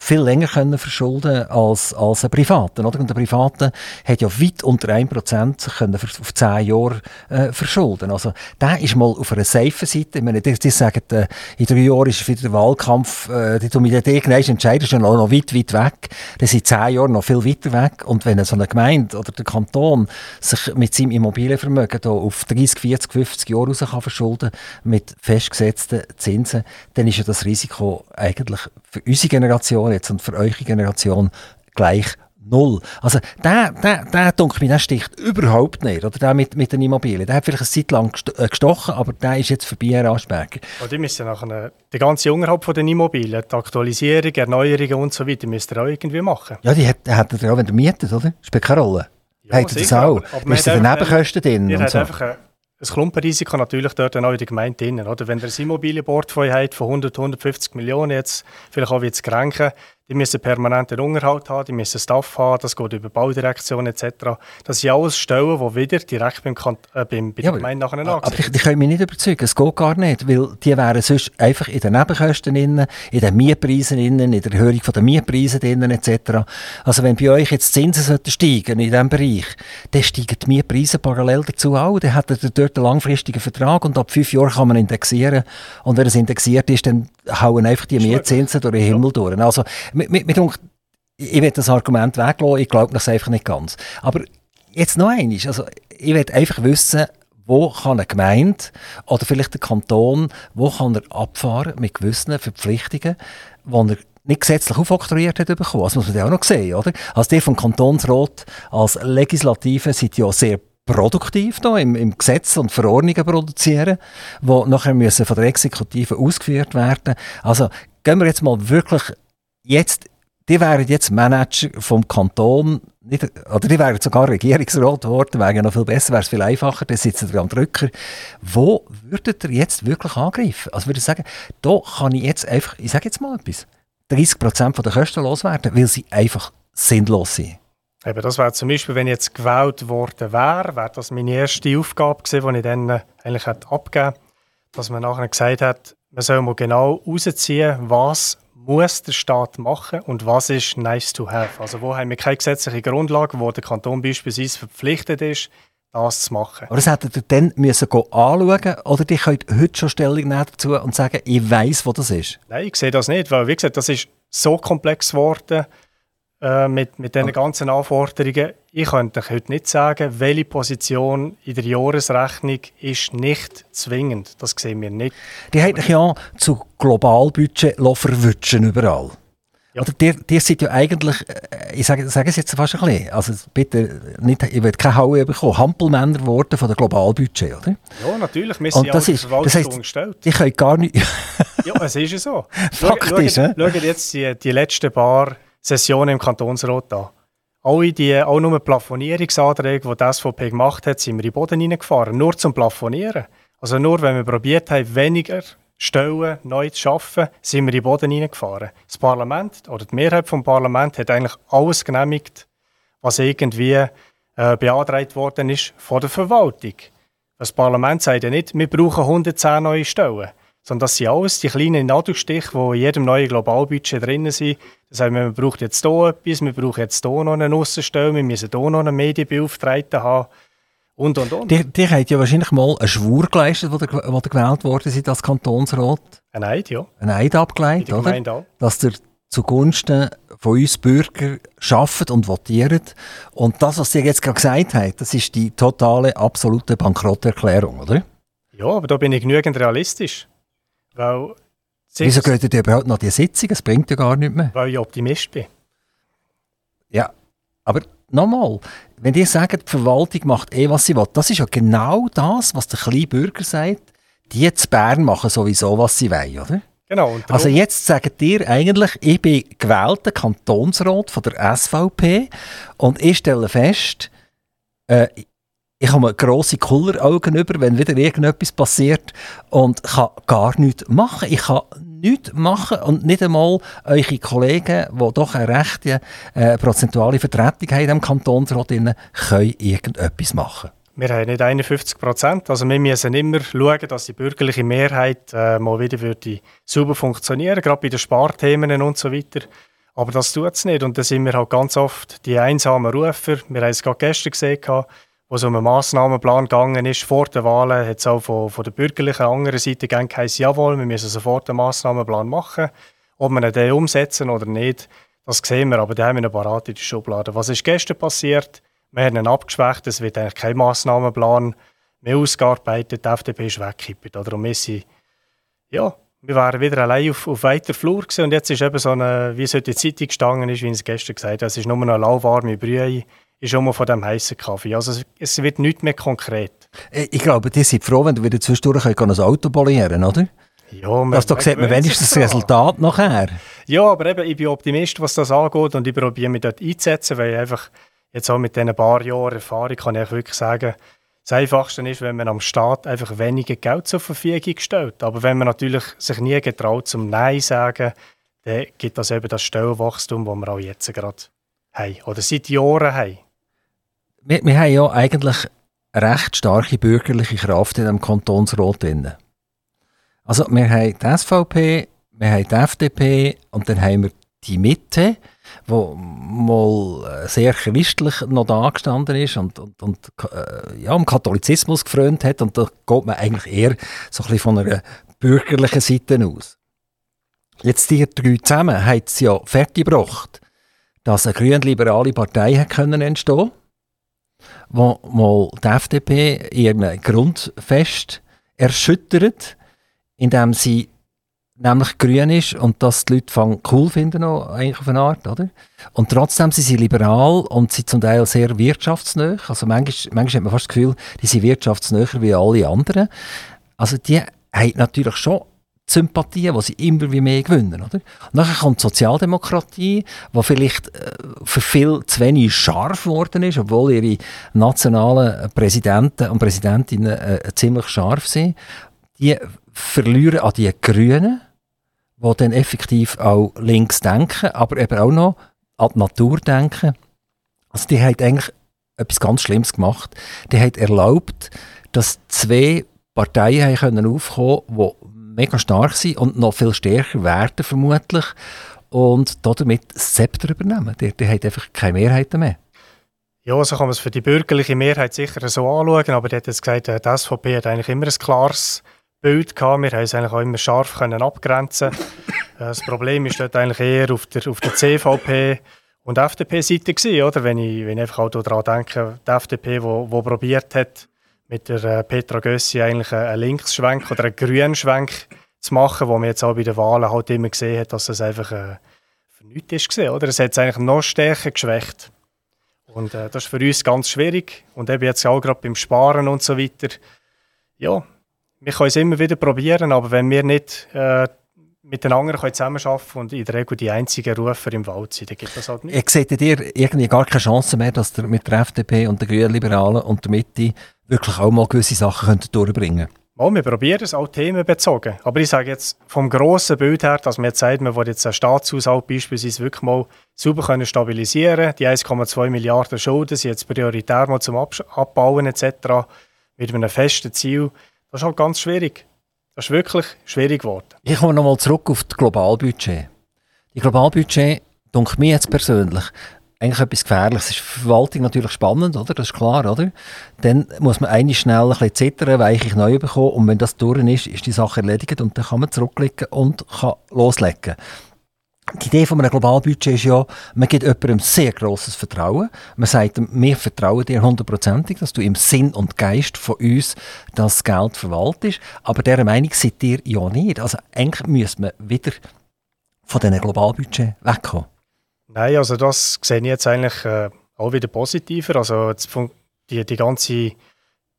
viel länger können verschulden als, als ein Privaten. Oder? Und der Private hat ja weit unter 1% sich können auf 10 Jahre äh, verschulden. Also der ist mal auf einer safe Seite. Ich meine, die, die sagen, äh, in drei Jahren ist wieder der Wahlkampf, äh, die tun mit der irgendwann entscheiden, ist noch, noch weit, weit weg. Das sind 10 Jahre noch viel weiter weg. Und wenn so eine Gemeinde oder der Kanton sich mit seinem Immobilienvermögen da auf 30, 40, 50 Jahre raus kann verschulden mit festgesetzten Zinsen, dann ist ja das Risiko eigentlich für unsere Generation jetzt und für eure Generation gleich null. Also der, der, der denke mir, der sticht überhaupt nicht. Oder der mit, mit den Immobilien. Der hat vielleicht eine Zeit lang äh, gestochen, aber der ist jetzt vorbei, Herr Aschberger. Ja, die müssen nachher, der ganze Unterhalt von den Immobilien, die Aktualisierung, Erneuerungen und so weiter, müsst ihr auch irgendwie machen. Ja, die hat, hat er auch, wenn ihr mietet, oder? Spielt keine Rolle. Ja, hat das auch? Aber, aber ist der Nebenkosten drin? Ihr hat so. einfach eine, ein Klumpenrisiko natürlich dort auch in der Gemeinde drin. Oder? Wenn ihr ein Immobilienportfolio habt von 100, 150 Millionen, jetzt vielleicht auch jetzt kränken, die müssen permanenten Unterhalt haben, die müssen Staff haben, das geht über Baudirektion etc. Das sind alles Stellen, die wieder direkt beim, Kant äh, beim, bei ja, der Gemeinde nachher Aber die, die können mich nicht überzeugen, es geht gar nicht, weil die wären sonst einfach in den Nebenkosten, innen, in den Mietpreisen, innen, in der Erhöhung der Mietpreise innen, etc. Also wenn bei euch jetzt Zinsen sollten steigen in diesem Bereich, dann steigen die Mietpreise parallel dazu auch, dann hat er dort einen langfristigen Vertrag und ab fünf Jahren kann man indexieren und wenn es indexiert ist, dann hauen einfach die Mietzinsen durch den Himmel durch. Also mit, mit, ich will das Argument weglassen, ich glaube das einfach nicht ganz. Aber jetzt noch eines, also ich will einfach wissen, wo kann eine Gemeinde oder vielleicht der Kanton, wo kann er abfahren mit gewissen Verpflichtungen, die er nicht gesetzlich aufoktroyiert hat bekommen. Das muss man ja auch noch sehen, oder? Also die vom Kantonsrat als Legislative sind ja sehr produktiv da im, im Gesetz und Verordnungen produzieren, die nachher müssen von der Exekutive ausgeführt werden. Also gehen wir jetzt mal wirklich jetzt, die wären jetzt Manager vom Kanton, nicht, oder die wären sogar Regierungsrat geworden, wäre ja noch viel besser, wäre es viel einfacher, dann sitzen sie am Drücker. Wo würdet ihr jetzt wirklich angreifen? Also würde ich sagen, da kann ich jetzt einfach, ich sage jetzt mal etwas, 30% der Kosten loswerden, weil sie einfach sinnlos sind. Eben, das wäre zum Beispiel, wenn ich jetzt gewählt worden wäre, wäre das meine erste Aufgabe gewesen, die ich dann äh, eigentlich abgegeben hätte, dass man nachher gesagt hat, man soll mal genau herausziehen, was muss der Staat machen und was ist nice to have? Also wo haben wir keine gesetzliche Grundlage, wo der Kanton beispielsweise verpflichtet ist, das zu machen. Aber das hättet ihr dann müssen anschauen oder die könnt heute schon Stellung nehmen dazu und sagen, ich weiß, wo das ist? Nein, ich sehe das nicht, weil wie gesagt, das ist so komplex geworden äh, mit, mit diesen ganzen Anforderungen. Ich könnte euch heute nicht sagen, welche Position in der Jahresrechnung ist nicht zwingend. Das sehen wir nicht. Die haben ja zu Globalbudget verwutschen überall. Ja. Oder die, die sind ja eigentlich, äh, ich sage, sage es jetzt fast ein bisschen, also bitte, nicht, ich will keine Haue bekommen, Hampelmänner geworden von der Globalbudget, oder? Ja, natürlich, wir sind Und das ja ist, das heisst, umgestellt. Ich kann gar nicht... ja, es ist ja so. Faktisch, Schaut, schaut jetzt die, die letzten paar Sessionen im Kantonsrat an. Alle die, auch nur Plafonierungsanträge, die die SVP gemacht hat, sind wir in den Boden hineingefahren. Nur zum Plafonieren. Also nur, wenn wir probiert haben, weniger Stellen neu zu schaffen, sind wir in den Boden hineingefahren. Das Parlament oder die Mehrheit vom Parlament hat eigentlich alles genehmigt, was irgendwie äh, beantragt worden ist von der Verwaltung. Das Parlament sagt ja nicht, wir brauchen 110 neue Stellen sondern das sind alles die kleinen Nadelstiche, die in jedem neuen Globalbudget drin sind. Das heißt, man braucht jetzt hier etwas, wir brauchen jetzt hier noch einen Aussenstelle, wir müssen hier noch einen Medienbeauftragten haben und, und, und. Die, die haben ja wahrscheinlich mal einen Schwur geleistet, wo der, wo der gewählt worden sind als Kantonsrat. Ein Eid, ja. Ein Eid abgelegt, oder? Auch. Dass der zugunsten von uns Bürger schafft und votiert. Und das, was Sie jetzt gerade gesagt haben, das ist die totale, absolute Bankrotterklärung, oder? Ja, aber da bin ich genügend realistisch. Weil Wieso geht ihr überhaupt noch die Sitzung? Es bringt ja gar nichts mehr. Weil ich Optimist bin. Ja, aber nochmal, wenn ihr sagt, die Verwaltung macht eh, was sie will, das ist ja genau das, was der kleine Bürger sagt. Die zu Bern machen sowieso, was sie wollen, oder? Genau. Also jetzt sagt ihr eigentlich, ich bin gewählter Kantonsrat von der SVP und ich stelle fest, äh, ich habe grosse Kulleraugen über, wenn wieder irgendetwas passiert und kann gar nichts machen. Ich kann nichts machen und nicht einmal eure Kollegen, die doch eine rechte äh, prozentuale Vertretung haben im Kantonsrat, können irgendetwas machen. Wir haben nicht 51 Prozent. Also wir müssen immer schauen, dass die bürgerliche Mehrheit äh, mal wieder würde sauber funktionieren, gerade bei den Sparthemen und so weiter. Aber das tut es nicht und da sind wir halt ganz oft die einsamen Rufer. Wir haben es gerade gestern gesehen, wo es um einen Massnahmenplan gegangen ist, vor den Wahlen, hat es auch von, von der bürgerlichen anderen Seite geheißen, jawohl, wir müssen sofort einen Massnahmenplan machen. Ob wir den umsetzen oder nicht, das sehen wir, aber da haben wir einen parat in der Schublade. Was ist gestern passiert? Wir haben ihn abgeschwächt, es wird eigentlich kein Massnahmenplan mehr ausgearbeitet, die FDP ist weggekippt. Und wir sind, ja, wir waren wieder allein auf, auf weiter Flur gewesen. und jetzt ist eben so eine, wie es heute in der Zeitung gestanden ist, wie ich es gestern gesagt habe, es ist nur eine lauwarme Brühe ist immer von dem heißen Kaffee. Also es, wird nicht mehr konkret. Äh, ich glaube, die sind froh, wenn du wieder zwischendurch ein Auto polieren oder? Ja, man, also, da sieht man wenigstens das Resultat nachher. Ja, aber eben, ich bin Optimist, was das angeht und ich probiere mich dort einzusetzen, weil ich einfach jetzt auch mit diesen paar Jahren Erfahrung kann ich wirklich sagen, das Einfachste ist, wenn man am Staat einfach weniger Geld zur Verfügung stellt. Aber wenn man natürlich sich nie getraut zum Nein sagen, dann gibt das eben das Stellenwachstum, das wir auch jetzt gerade haben oder seit Jahren haben wir, wir haben ja eigentlich recht starke bürgerliche Kraft in dem Kantonsrat drin. Also wir haben die SVP, wir haben die FDP und dann haben wir die Mitte, wo mal sehr christlich noch da gestanden ist und, und, und äh, ja, am Katholizismus gefreut hat und da geht man eigentlich eher so ein bisschen von einer bürgerlichen Seite aus. Jetzt die drei zusammen haben es ja fertiggebracht, dass eine grün-liberale Partei entstehen konnte wo mal die FDP ihren Grundfest erschüttert, indem sie nämlich grün ist und das die Leute cool finden, eigentlich auf eine Art, oder? Und trotzdem sind sie liberal und sie zum Teil sehr wirtschaftsnah. Also manchmal, manchmal hat man fast das Gefühl, die sind wirtschaftsnäher wie alle anderen. Also die haben natürlich schon Sympathien, die sie immer wie mehr gewinnen. Oder? Und dann kommt die Sozialdemokratie, die vielleicht äh, für viel zu wenig scharf geworden ist, obwohl ihre nationalen Präsidenten und Präsidentinnen äh, ziemlich scharf sind. Die verlieren an die Grünen, die dann effektiv auch links denken, aber eben auch noch an die Natur denken. Also die haben eigentlich etwas ganz Schlimmes gemacht. Die haben erlaubt, dass zwei Parteien können aufkommen können, mega stark sind und noch viel stärker werden vermutlich und damit das Zepter übernehmen. Die, die haben einfach keine Mehrheit mehr. Ja, so kann man es für die bürgerliche Mehrheit sicher so anschauen, aber die hat jetzt gesagt, die SVP hat eigentlich immer ein klares Bild gehabt. Wir haben es eigentlich auch immer scharf können abgrenzen. das Problem ist dort eigentlich eher auf der, auf der CVP und FDP-Seite gewesen, oder? Wenn ich, wenn ich einfach auch daran denke, die FDP, wo, wo probiert hat, mit der äh, Petra Gössi eigentlich einen Linksschwenk oder einen grünen Schwenk zu machen, wo man jetzt auch bei den Wahlen halt immer gesehen hat, dass das einfach äh, für nichts ist oder? Es hat es eigentlich noch stärker geschwächt. Und äh, das ist für uns ganz schwierig. Und eben jetzt auch gerade beim Sparen und so weiter. Ja, wir können es immer wieder probieren, aber wenn wir nicht äh, mit den anderen zusammenarbeiten und in der Regel die einzigen Rufer im Wald sind, dann gibt das halt nicht. Ich sehe dir irgendwie gar keine Chance mehr, dass ihr mit der FDP und den Grünen Liberalen und der Mitte wirklich auch mal gewisse Sachen durchbringen können. Oh, wir probieren es auch themenbezogen. Aber ich sage jetzt vom grossen Bild her, dass wir jetzt sagen, wir wollen jetzt einen Staatshaushalt beispielsweise wirklich mal sauber können stabilisieren Die 1,2 Milliarden Schulden sind jetzt prioritär mal zum Abbauen etc. mit einem festen Ziel. Das ist halt ganz schwierig. Das ist wirklich schwierig geworden. Ich komme nochmal zurück auf das Globalbudget. Die Globalbudget, denke mir jetzt persönlich, eigentlich etwas Gefährliches. Es ist Verwaltung natürlich spannend, oder? Das ist klar, oder? Dann muss man eigentlich schnell ein bisschen zittern, weiche neu bekommen und wenn das durch ist, ist die Sache erledigt und dann kann man zurücklegen und kann loslegen. Die Idee von einem Globalbudget ist ja, man gibt jemandem sehr grosses Vertrauen. Man sagt ihm, wir vertrauen dir hundertprozentig, dass du im Sinn und Geist von uns das Geld verwaltest. Aber dieser Meinung seid ihr ja nicht. Also eigentlich müsste man wieder von diesem Globalbudget wegkommen. Nein, also das sehe ich jetzt eigentlich äh, auch wieder positiver. Also die, die ganze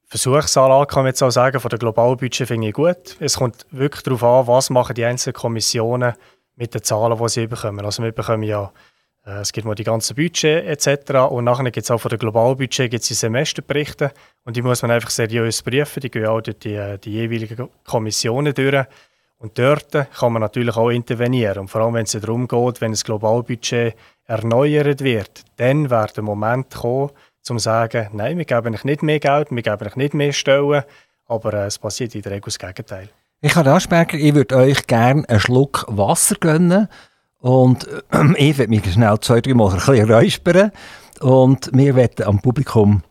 Versuchsanlage, kann man jetzt auch sagen, von der Globalbudget finde ich gut. Es kommt wirklich darauf an, was machen die einzelnen Kommissionen mit den Zahlen, die sie bekommen. Also wir bekommen ja Äh, es gibt mal die ganzen Budget etc. Und nachher gibt es auch von der Globalbudget gibt's die Semesterberichte und die muss man einfach seriös prüfen. Die gehen auch durch die, äh, die jeweiligen Kommissionen durch. Und dort kann man natürlich auch intervenieren. Und vor allem, wenn es darum geht, wenn das Globalbudget erneuert wird, dann wird der Moment kommen, um zu sagen, nein, wir geben euch nicht mehr Geld, wir geben euch nicht mehr Stellen, aber äh, es passiert in der Regel das Gegenteil. Ich habe Asperger, ich würde euch gerne einen Schluck Wasser gönnen und äh, ich werde mich schnell zwei, drei Mal ein bisschen räuspern und wir werden am Publikum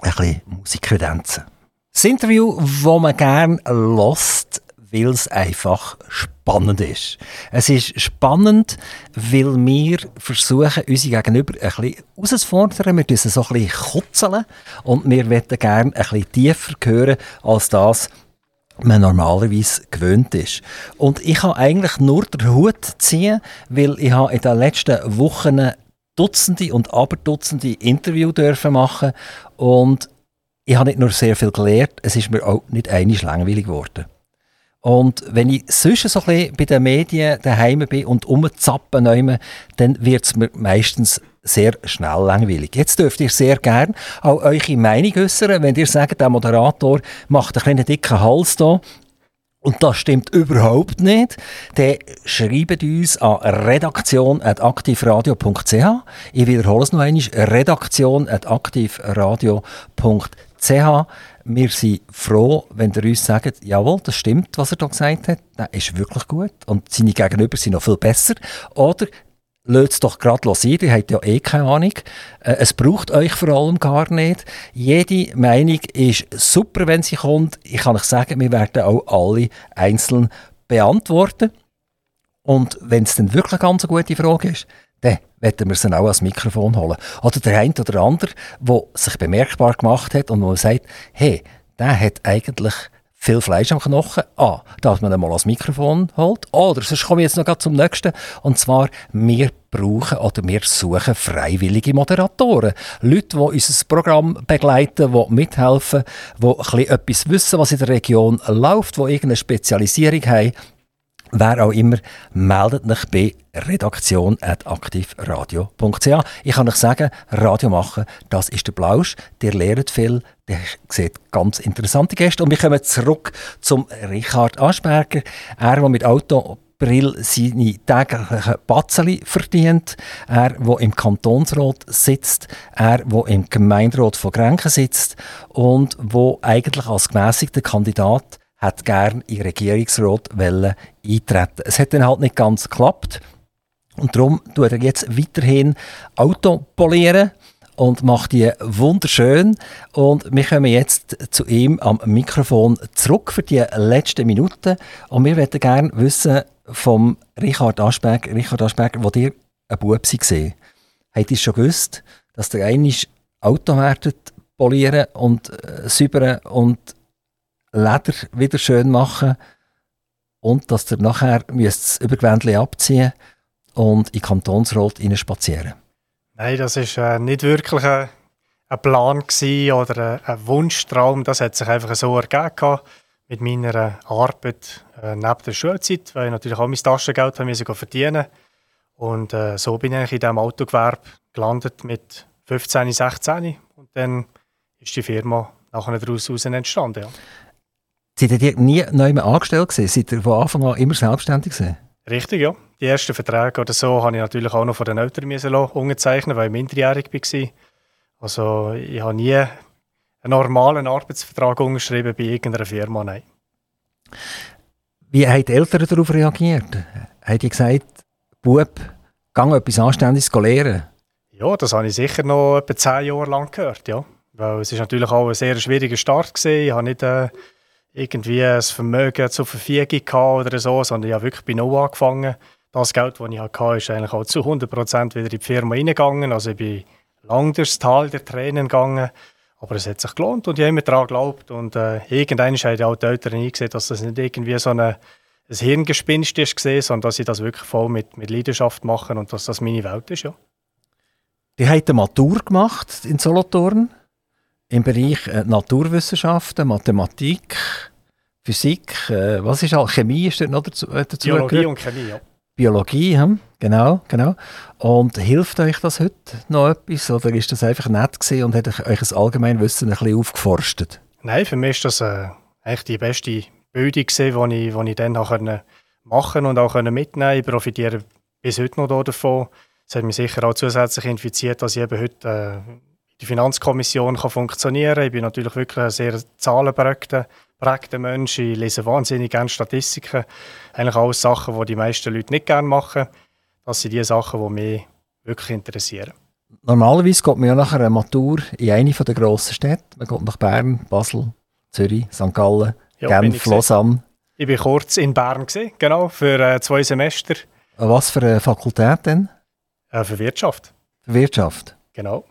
ein bisschen Musik kredenzen. Das Interview, das man gerne lässt, weil es einfach spannend ist. Es ist spannend, weil wir versuchen, unsere Gegenüber ein bisschen herauszufordern. Wir müssen so ein bisschen kutzeln und wir wollen gerne ein bisschen tiefer hören als das, man normalerweise gewöhnt ist. Und ich habe eigentlich nur den Hut ziehen, weil ich habe in den letzten Wochen Dutzende und Aberdutzende Interviews dürfen machen und ich habe nicht nur sehr viel gelernt, es ist mir auch nicht einig langweilig geworden. Und wenn ich sonst so ein bisschen bei den Medien daheim bin und umzappen, dann wird es mir meistens sehr schnell langweilig. Jetzt dürft ihr sehr gerne auch eure Meinung äußern, wenn ihr sagt, der Moderator macht einen kleinen dicken Hals da und das stimmt überhaupt nicht, dann schreibt uns an redaktion.aktivradio.ch. Ich wiederhole es noch einmal, redaktion.aktivradio.ch. Wir sind froh, wenn ihr uns sagt, jawohl, das stimmt, was er da gesagt hat, das ist wirklich gut und seine Gegenüber sind noch viel besser. Oder Lasst es doch gerade sein, ihr habt ja eh keine Ahnung. Äh, es braucht euch vor allem gar nicht. Jede Meinung ist super, wenn sie kommt. Ich kann euch sagen, wir werden auch alle einzeln beantworten. Und wenn es dann wirklich eine ganz gute Frage ist, dann werden wir sie auch ans Mikrofon holen. Oder der eine oder andere, der sich bemerkbar gemacht hat und wo sagt, hey, der hat eigentlich viel Fleisch am Knochen. Ah, dass man einmal das Mikrofon holt. Oder sonst komme ich jetzt noch zum nächsten. Und zwar, wir brauchen oder wir suchen freiwillige Moderatoren. Leute, die unser Programm begleiten, die mithelfen, die etwas wissen, was in der Region läuft, die irgendeine Spezialisierung haben. Wer auch immer, meldet euch bei redaktion.aktivradio.ch. Ich kann euch sagen, Radio machen, das ist der Blausch. Der lernt viel, der sieht ganz interessante Gäste. Und wir kommen zurück zum Richard Aschberger. Er, der mit Autobrill seine täglichen Batzeli verdient. Er, der im Kantonsrat sitzt. Er, der im Gemeinderat von Grenken sitzt. Und wo eigentlich als gemäßigter Kandidat hat gern in Regierungsrat eintreten. Es hat dann halt nicht ganz geklappt. Und darum tut er jetzt weiterhin Auto polieren und macht die wunderschön. Und wir kommen jetzt zu ihm am Mikrofon zurück für die letzten Minuten. Und wir möchten gerne wissen vom Richard Aschberger, Richard Aschberger, wo dir ein Bub war. Habt ihr schon gewusst, dass der eine Auto werdet polieren und äh, säubern und Leder wieder schön machen und dass ihr nachher das Übergewändchen abziehen und in den Kantonsrat spazieren Nein, das war äh, nicht wirklich ein, ein Plan oder ein, ein, Wunschtraum. Das hat sich einfach so ergeben mit meiner Arbeit äh, neben der Schulzeit, weil ich natürlich auch mein Taschengeld verdienen Und äh, so bin ich in diesem Autogewerbe gelandet mit 15, 16 und dann ist die Firma nachher daraus entstanden. Ja. Seid ihr nie neu angestellt gewesen? Seid ihr von Anfang an immer selbstständig gewesen? Richtig, ja. Die ersten Verträge oder so habe ich natürlich auch noch von den Eltern unterzeichnen, weil ich minderjährig war. Also ich habe nie einen normalen Arbeitsvertrag unterschrieben bei irgendeiner Firma, nein. Wie haben die Eltern darauf reagiert? Haben die gesagt, Bub, gang etwas Anständiges lernen? Ja, das habe ich sicher noch etwa zehn Jahre lang gehört, ja. Weil es ist natürlich auch ein sehr schwieriger Start gewesen. Ich habe nicht... Äh, irgendwie ein Vermögen zur Verfügung gehabt oder so, sondern ich habe wirklich bei Null angefangen. Das Geld, das ich hatte, ist eigentlich auch zu 100% wieder in die Firma reingegangen. Also ich bin lang durchs Tal der Tränen gegangen. Aber es hat sich gelohnt und ich habe immer daran geglaubt. Und äh, irgendwann haben auch die Eltern eingesehen, dass das nicht irgendwie so eine, ein Hirngespinst ist, sondern dass ich das wirklich voll mit, mit Leidenschaft mache und dass das meine Welt ist. Ja. Die haben eine Matur gemacht in Solothurn im Bereich äh, Naturwissenschaften, Mathematik, Physik, äh, was ist all, Chemie ist dort noch dazu, äh, dazu Biologie gehört? und Chemie, ja. Biologie, hm? genau, genau. Und hilft euch das heute noch etwas oder ist das einfach nett gewesen und hat euch ein Allgemeinwissen ein bisschen aufgeforstet? Nein, für mich ist das äh, eigentlich die beste Bildung gewesen, die ich, die ich dann auch machen und auch mitnehmen konnte. Ich profitiere bis heute noch davon. Es hat mich sicher auch zusätzlich infiziert, dass ich eben heute äh, der Finanzkommission kann funktionieren kann. Ich bin natürlich wirklich ein sehr zahlenprägter prägter Mensch. Ich lese wahnsinnig gerne Statistiken. Eigentlich alles Sachen, die die meisten Leute nicht gerne machen. Das sind die Sachen, die mich wirklich interessieren. Normalerweise geht man ja nach einer Matur in eine der grossen Städte. Man geht nach Bern, Basel, Zürich, St. Gallen, ja, Genf, Lausanne. Ich war kurz in Bern, gewesen, genau, für äh, zwei Semester. Was für eine Fakultät denn? Äh, für Wirtschaft. Für Wirtschaft? Genau.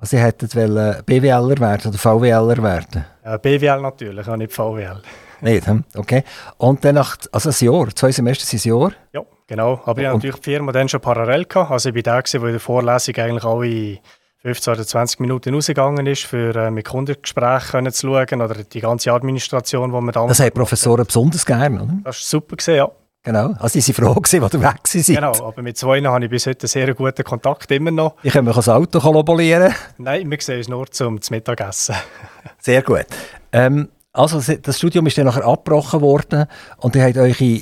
Also Sie hätten BWLer werden oder VWLer werden? Ja, BWL natürlich, auch nicht VWL. Nicht, hm? okay. Und dann nach, also ein Jahr, zwei Semester sind ein Jahr? Ja, genau. Aber ich hatte natürlich die Firma dann schon parallel gehabt. Also ich war der, der in der Vorlesung eigentlich alle 15 oder 20 Minuten rausgegangen ist, für äh, mit Kundengesprächen zu schauen oder die ganze Administration, die man damals... Das haben Professoren besonders gerne, oder? Das war super, gewesen, ja. Genau, also sie waren froh, gewesen, als ihr weg seid. Genau, aber mit zwei habe ich bis heute einen sehr guten Kontakt immer noch. Ich kann mich das Auto kollaborieren. Nein, wir sehen uns nur zum Mittagessen. sehr gut. Ähm, also das Studium ist dann nachher abgebrochen worden und ihr habt eure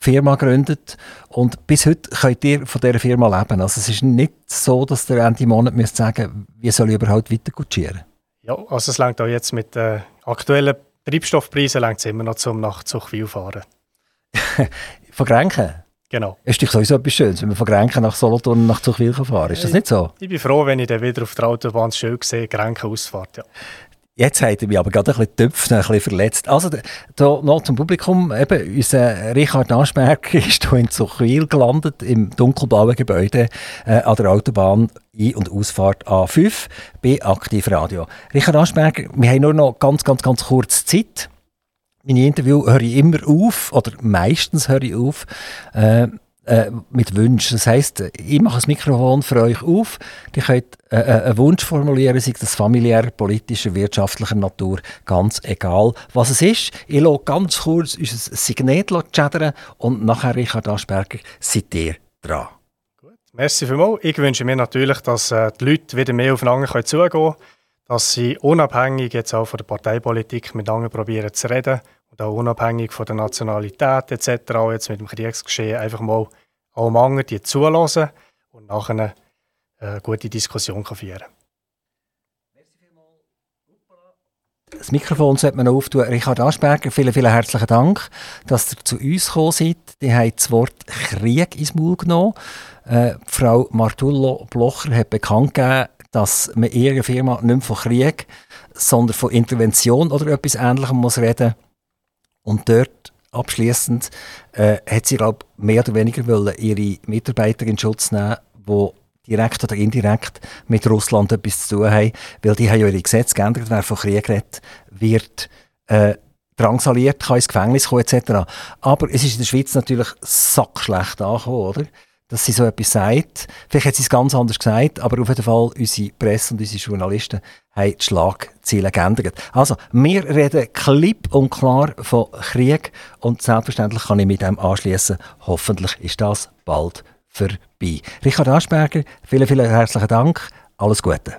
Firma gegründet und bis heute könnt ihr von dieser Firma leben. Also es ist nicht so, dass ihr Ende Monat müsst sagen wie soll ich überhaupt weiter kutschieren? Ja, also es längt auch jetzt mit den aktuellen Treibstoffpreisen immer noch zum nach Zuchwil fahren. von Grenken? Genau. Ist doch sowieso etwas Schönes, wenn man von Grenken nach Solothurn nach Zuchwil fahren Ist das nicht so? Ich bin froh, wenn ich dann wieder auf der Autobahn schön sehe, Grenken ausfahrt, ja. Jetzt hat er mich aber gerade ein bisschen getüpft, ein bisschen verletzt. Also, da noch zum Publikum, eben, unser Richard Aschberger ist hier in Zuchwil gelandet, im dunkelblauen Gebäude äh, an der Autobahn Ein- und Ausfahrt A5 bei Aktivradio. Richard Aschberger, wir haben nur noch ganz, ganz, ganz kurz Zeit meine Interview höre ich immer auf, oder meistens höre ich auf, äh, äh, mit Wünschen. Das heisst, ich mache das Mikrofon für euch auf. Ihr könnt äh, äh, einen Wunsch formulieren, sei das familiärer, politischer, wirtschaftlicher Natur, ganz egal, was es ist. Ich lasse ganz kurz unser Signet chattern und nachher, Richard Aschberger, seid ihr dran. Gut, merci vielmals. Ich wünsche mir natürlich, dass äh, die Leute wieder mehr aufeinander zugehen können dass sie unabhängig jetzt auch von der Parteipolitik miteinander probieren zu reden und auch unabhängig von der Nationalität etc., auch jetzt mit dem Kriegsgeschehen, einfach mal allem anderen die zulassen und nachher eine äh, gute Diskussion kann führen Das Mikrofon sollte man auftun. Richard Aschberger, vielen, vielen herzlichen Dank, dass ihr zu uns gekommen seid. Die haben das Wort Krieg ins Maul genommen. Äh, Frau Martullo Blocher hat bekannt gegeben, dass man in ihrer Firma nicht mehr von Krieg, sondern von Intervention oder etwas Ähnlichem muss reden Und dort abschließend äh, hat sie glaub, mehr oder weniger wollen, ihre Mitarbeiter in Schutz nehmen, die direkt oder indirekt mit Russland etwas zu tun haben, weil die haben ja ihre Gesetze geändert, wer von Krieg redet, wird äh, drangsaliert, kann ins Gefängnis kommen etc. Aber es ist in der Schweiz natürlich sackschlecht angekommen, oder? Dass sie so etwas sagt. Vielleicht hat sie es ganz anders gesagt, aber auf jeden Fall unsere Presse und unsere Journalisten haben die Schlagziele geändert. Also, wir reden klipp und klar von Krieg und selbstverständlich kann ich mit dem anschließen. Hoffentlich ist das bald vorbei. Richard Aschberger, vielen, vielen herzlichen Dank. Alles Gute.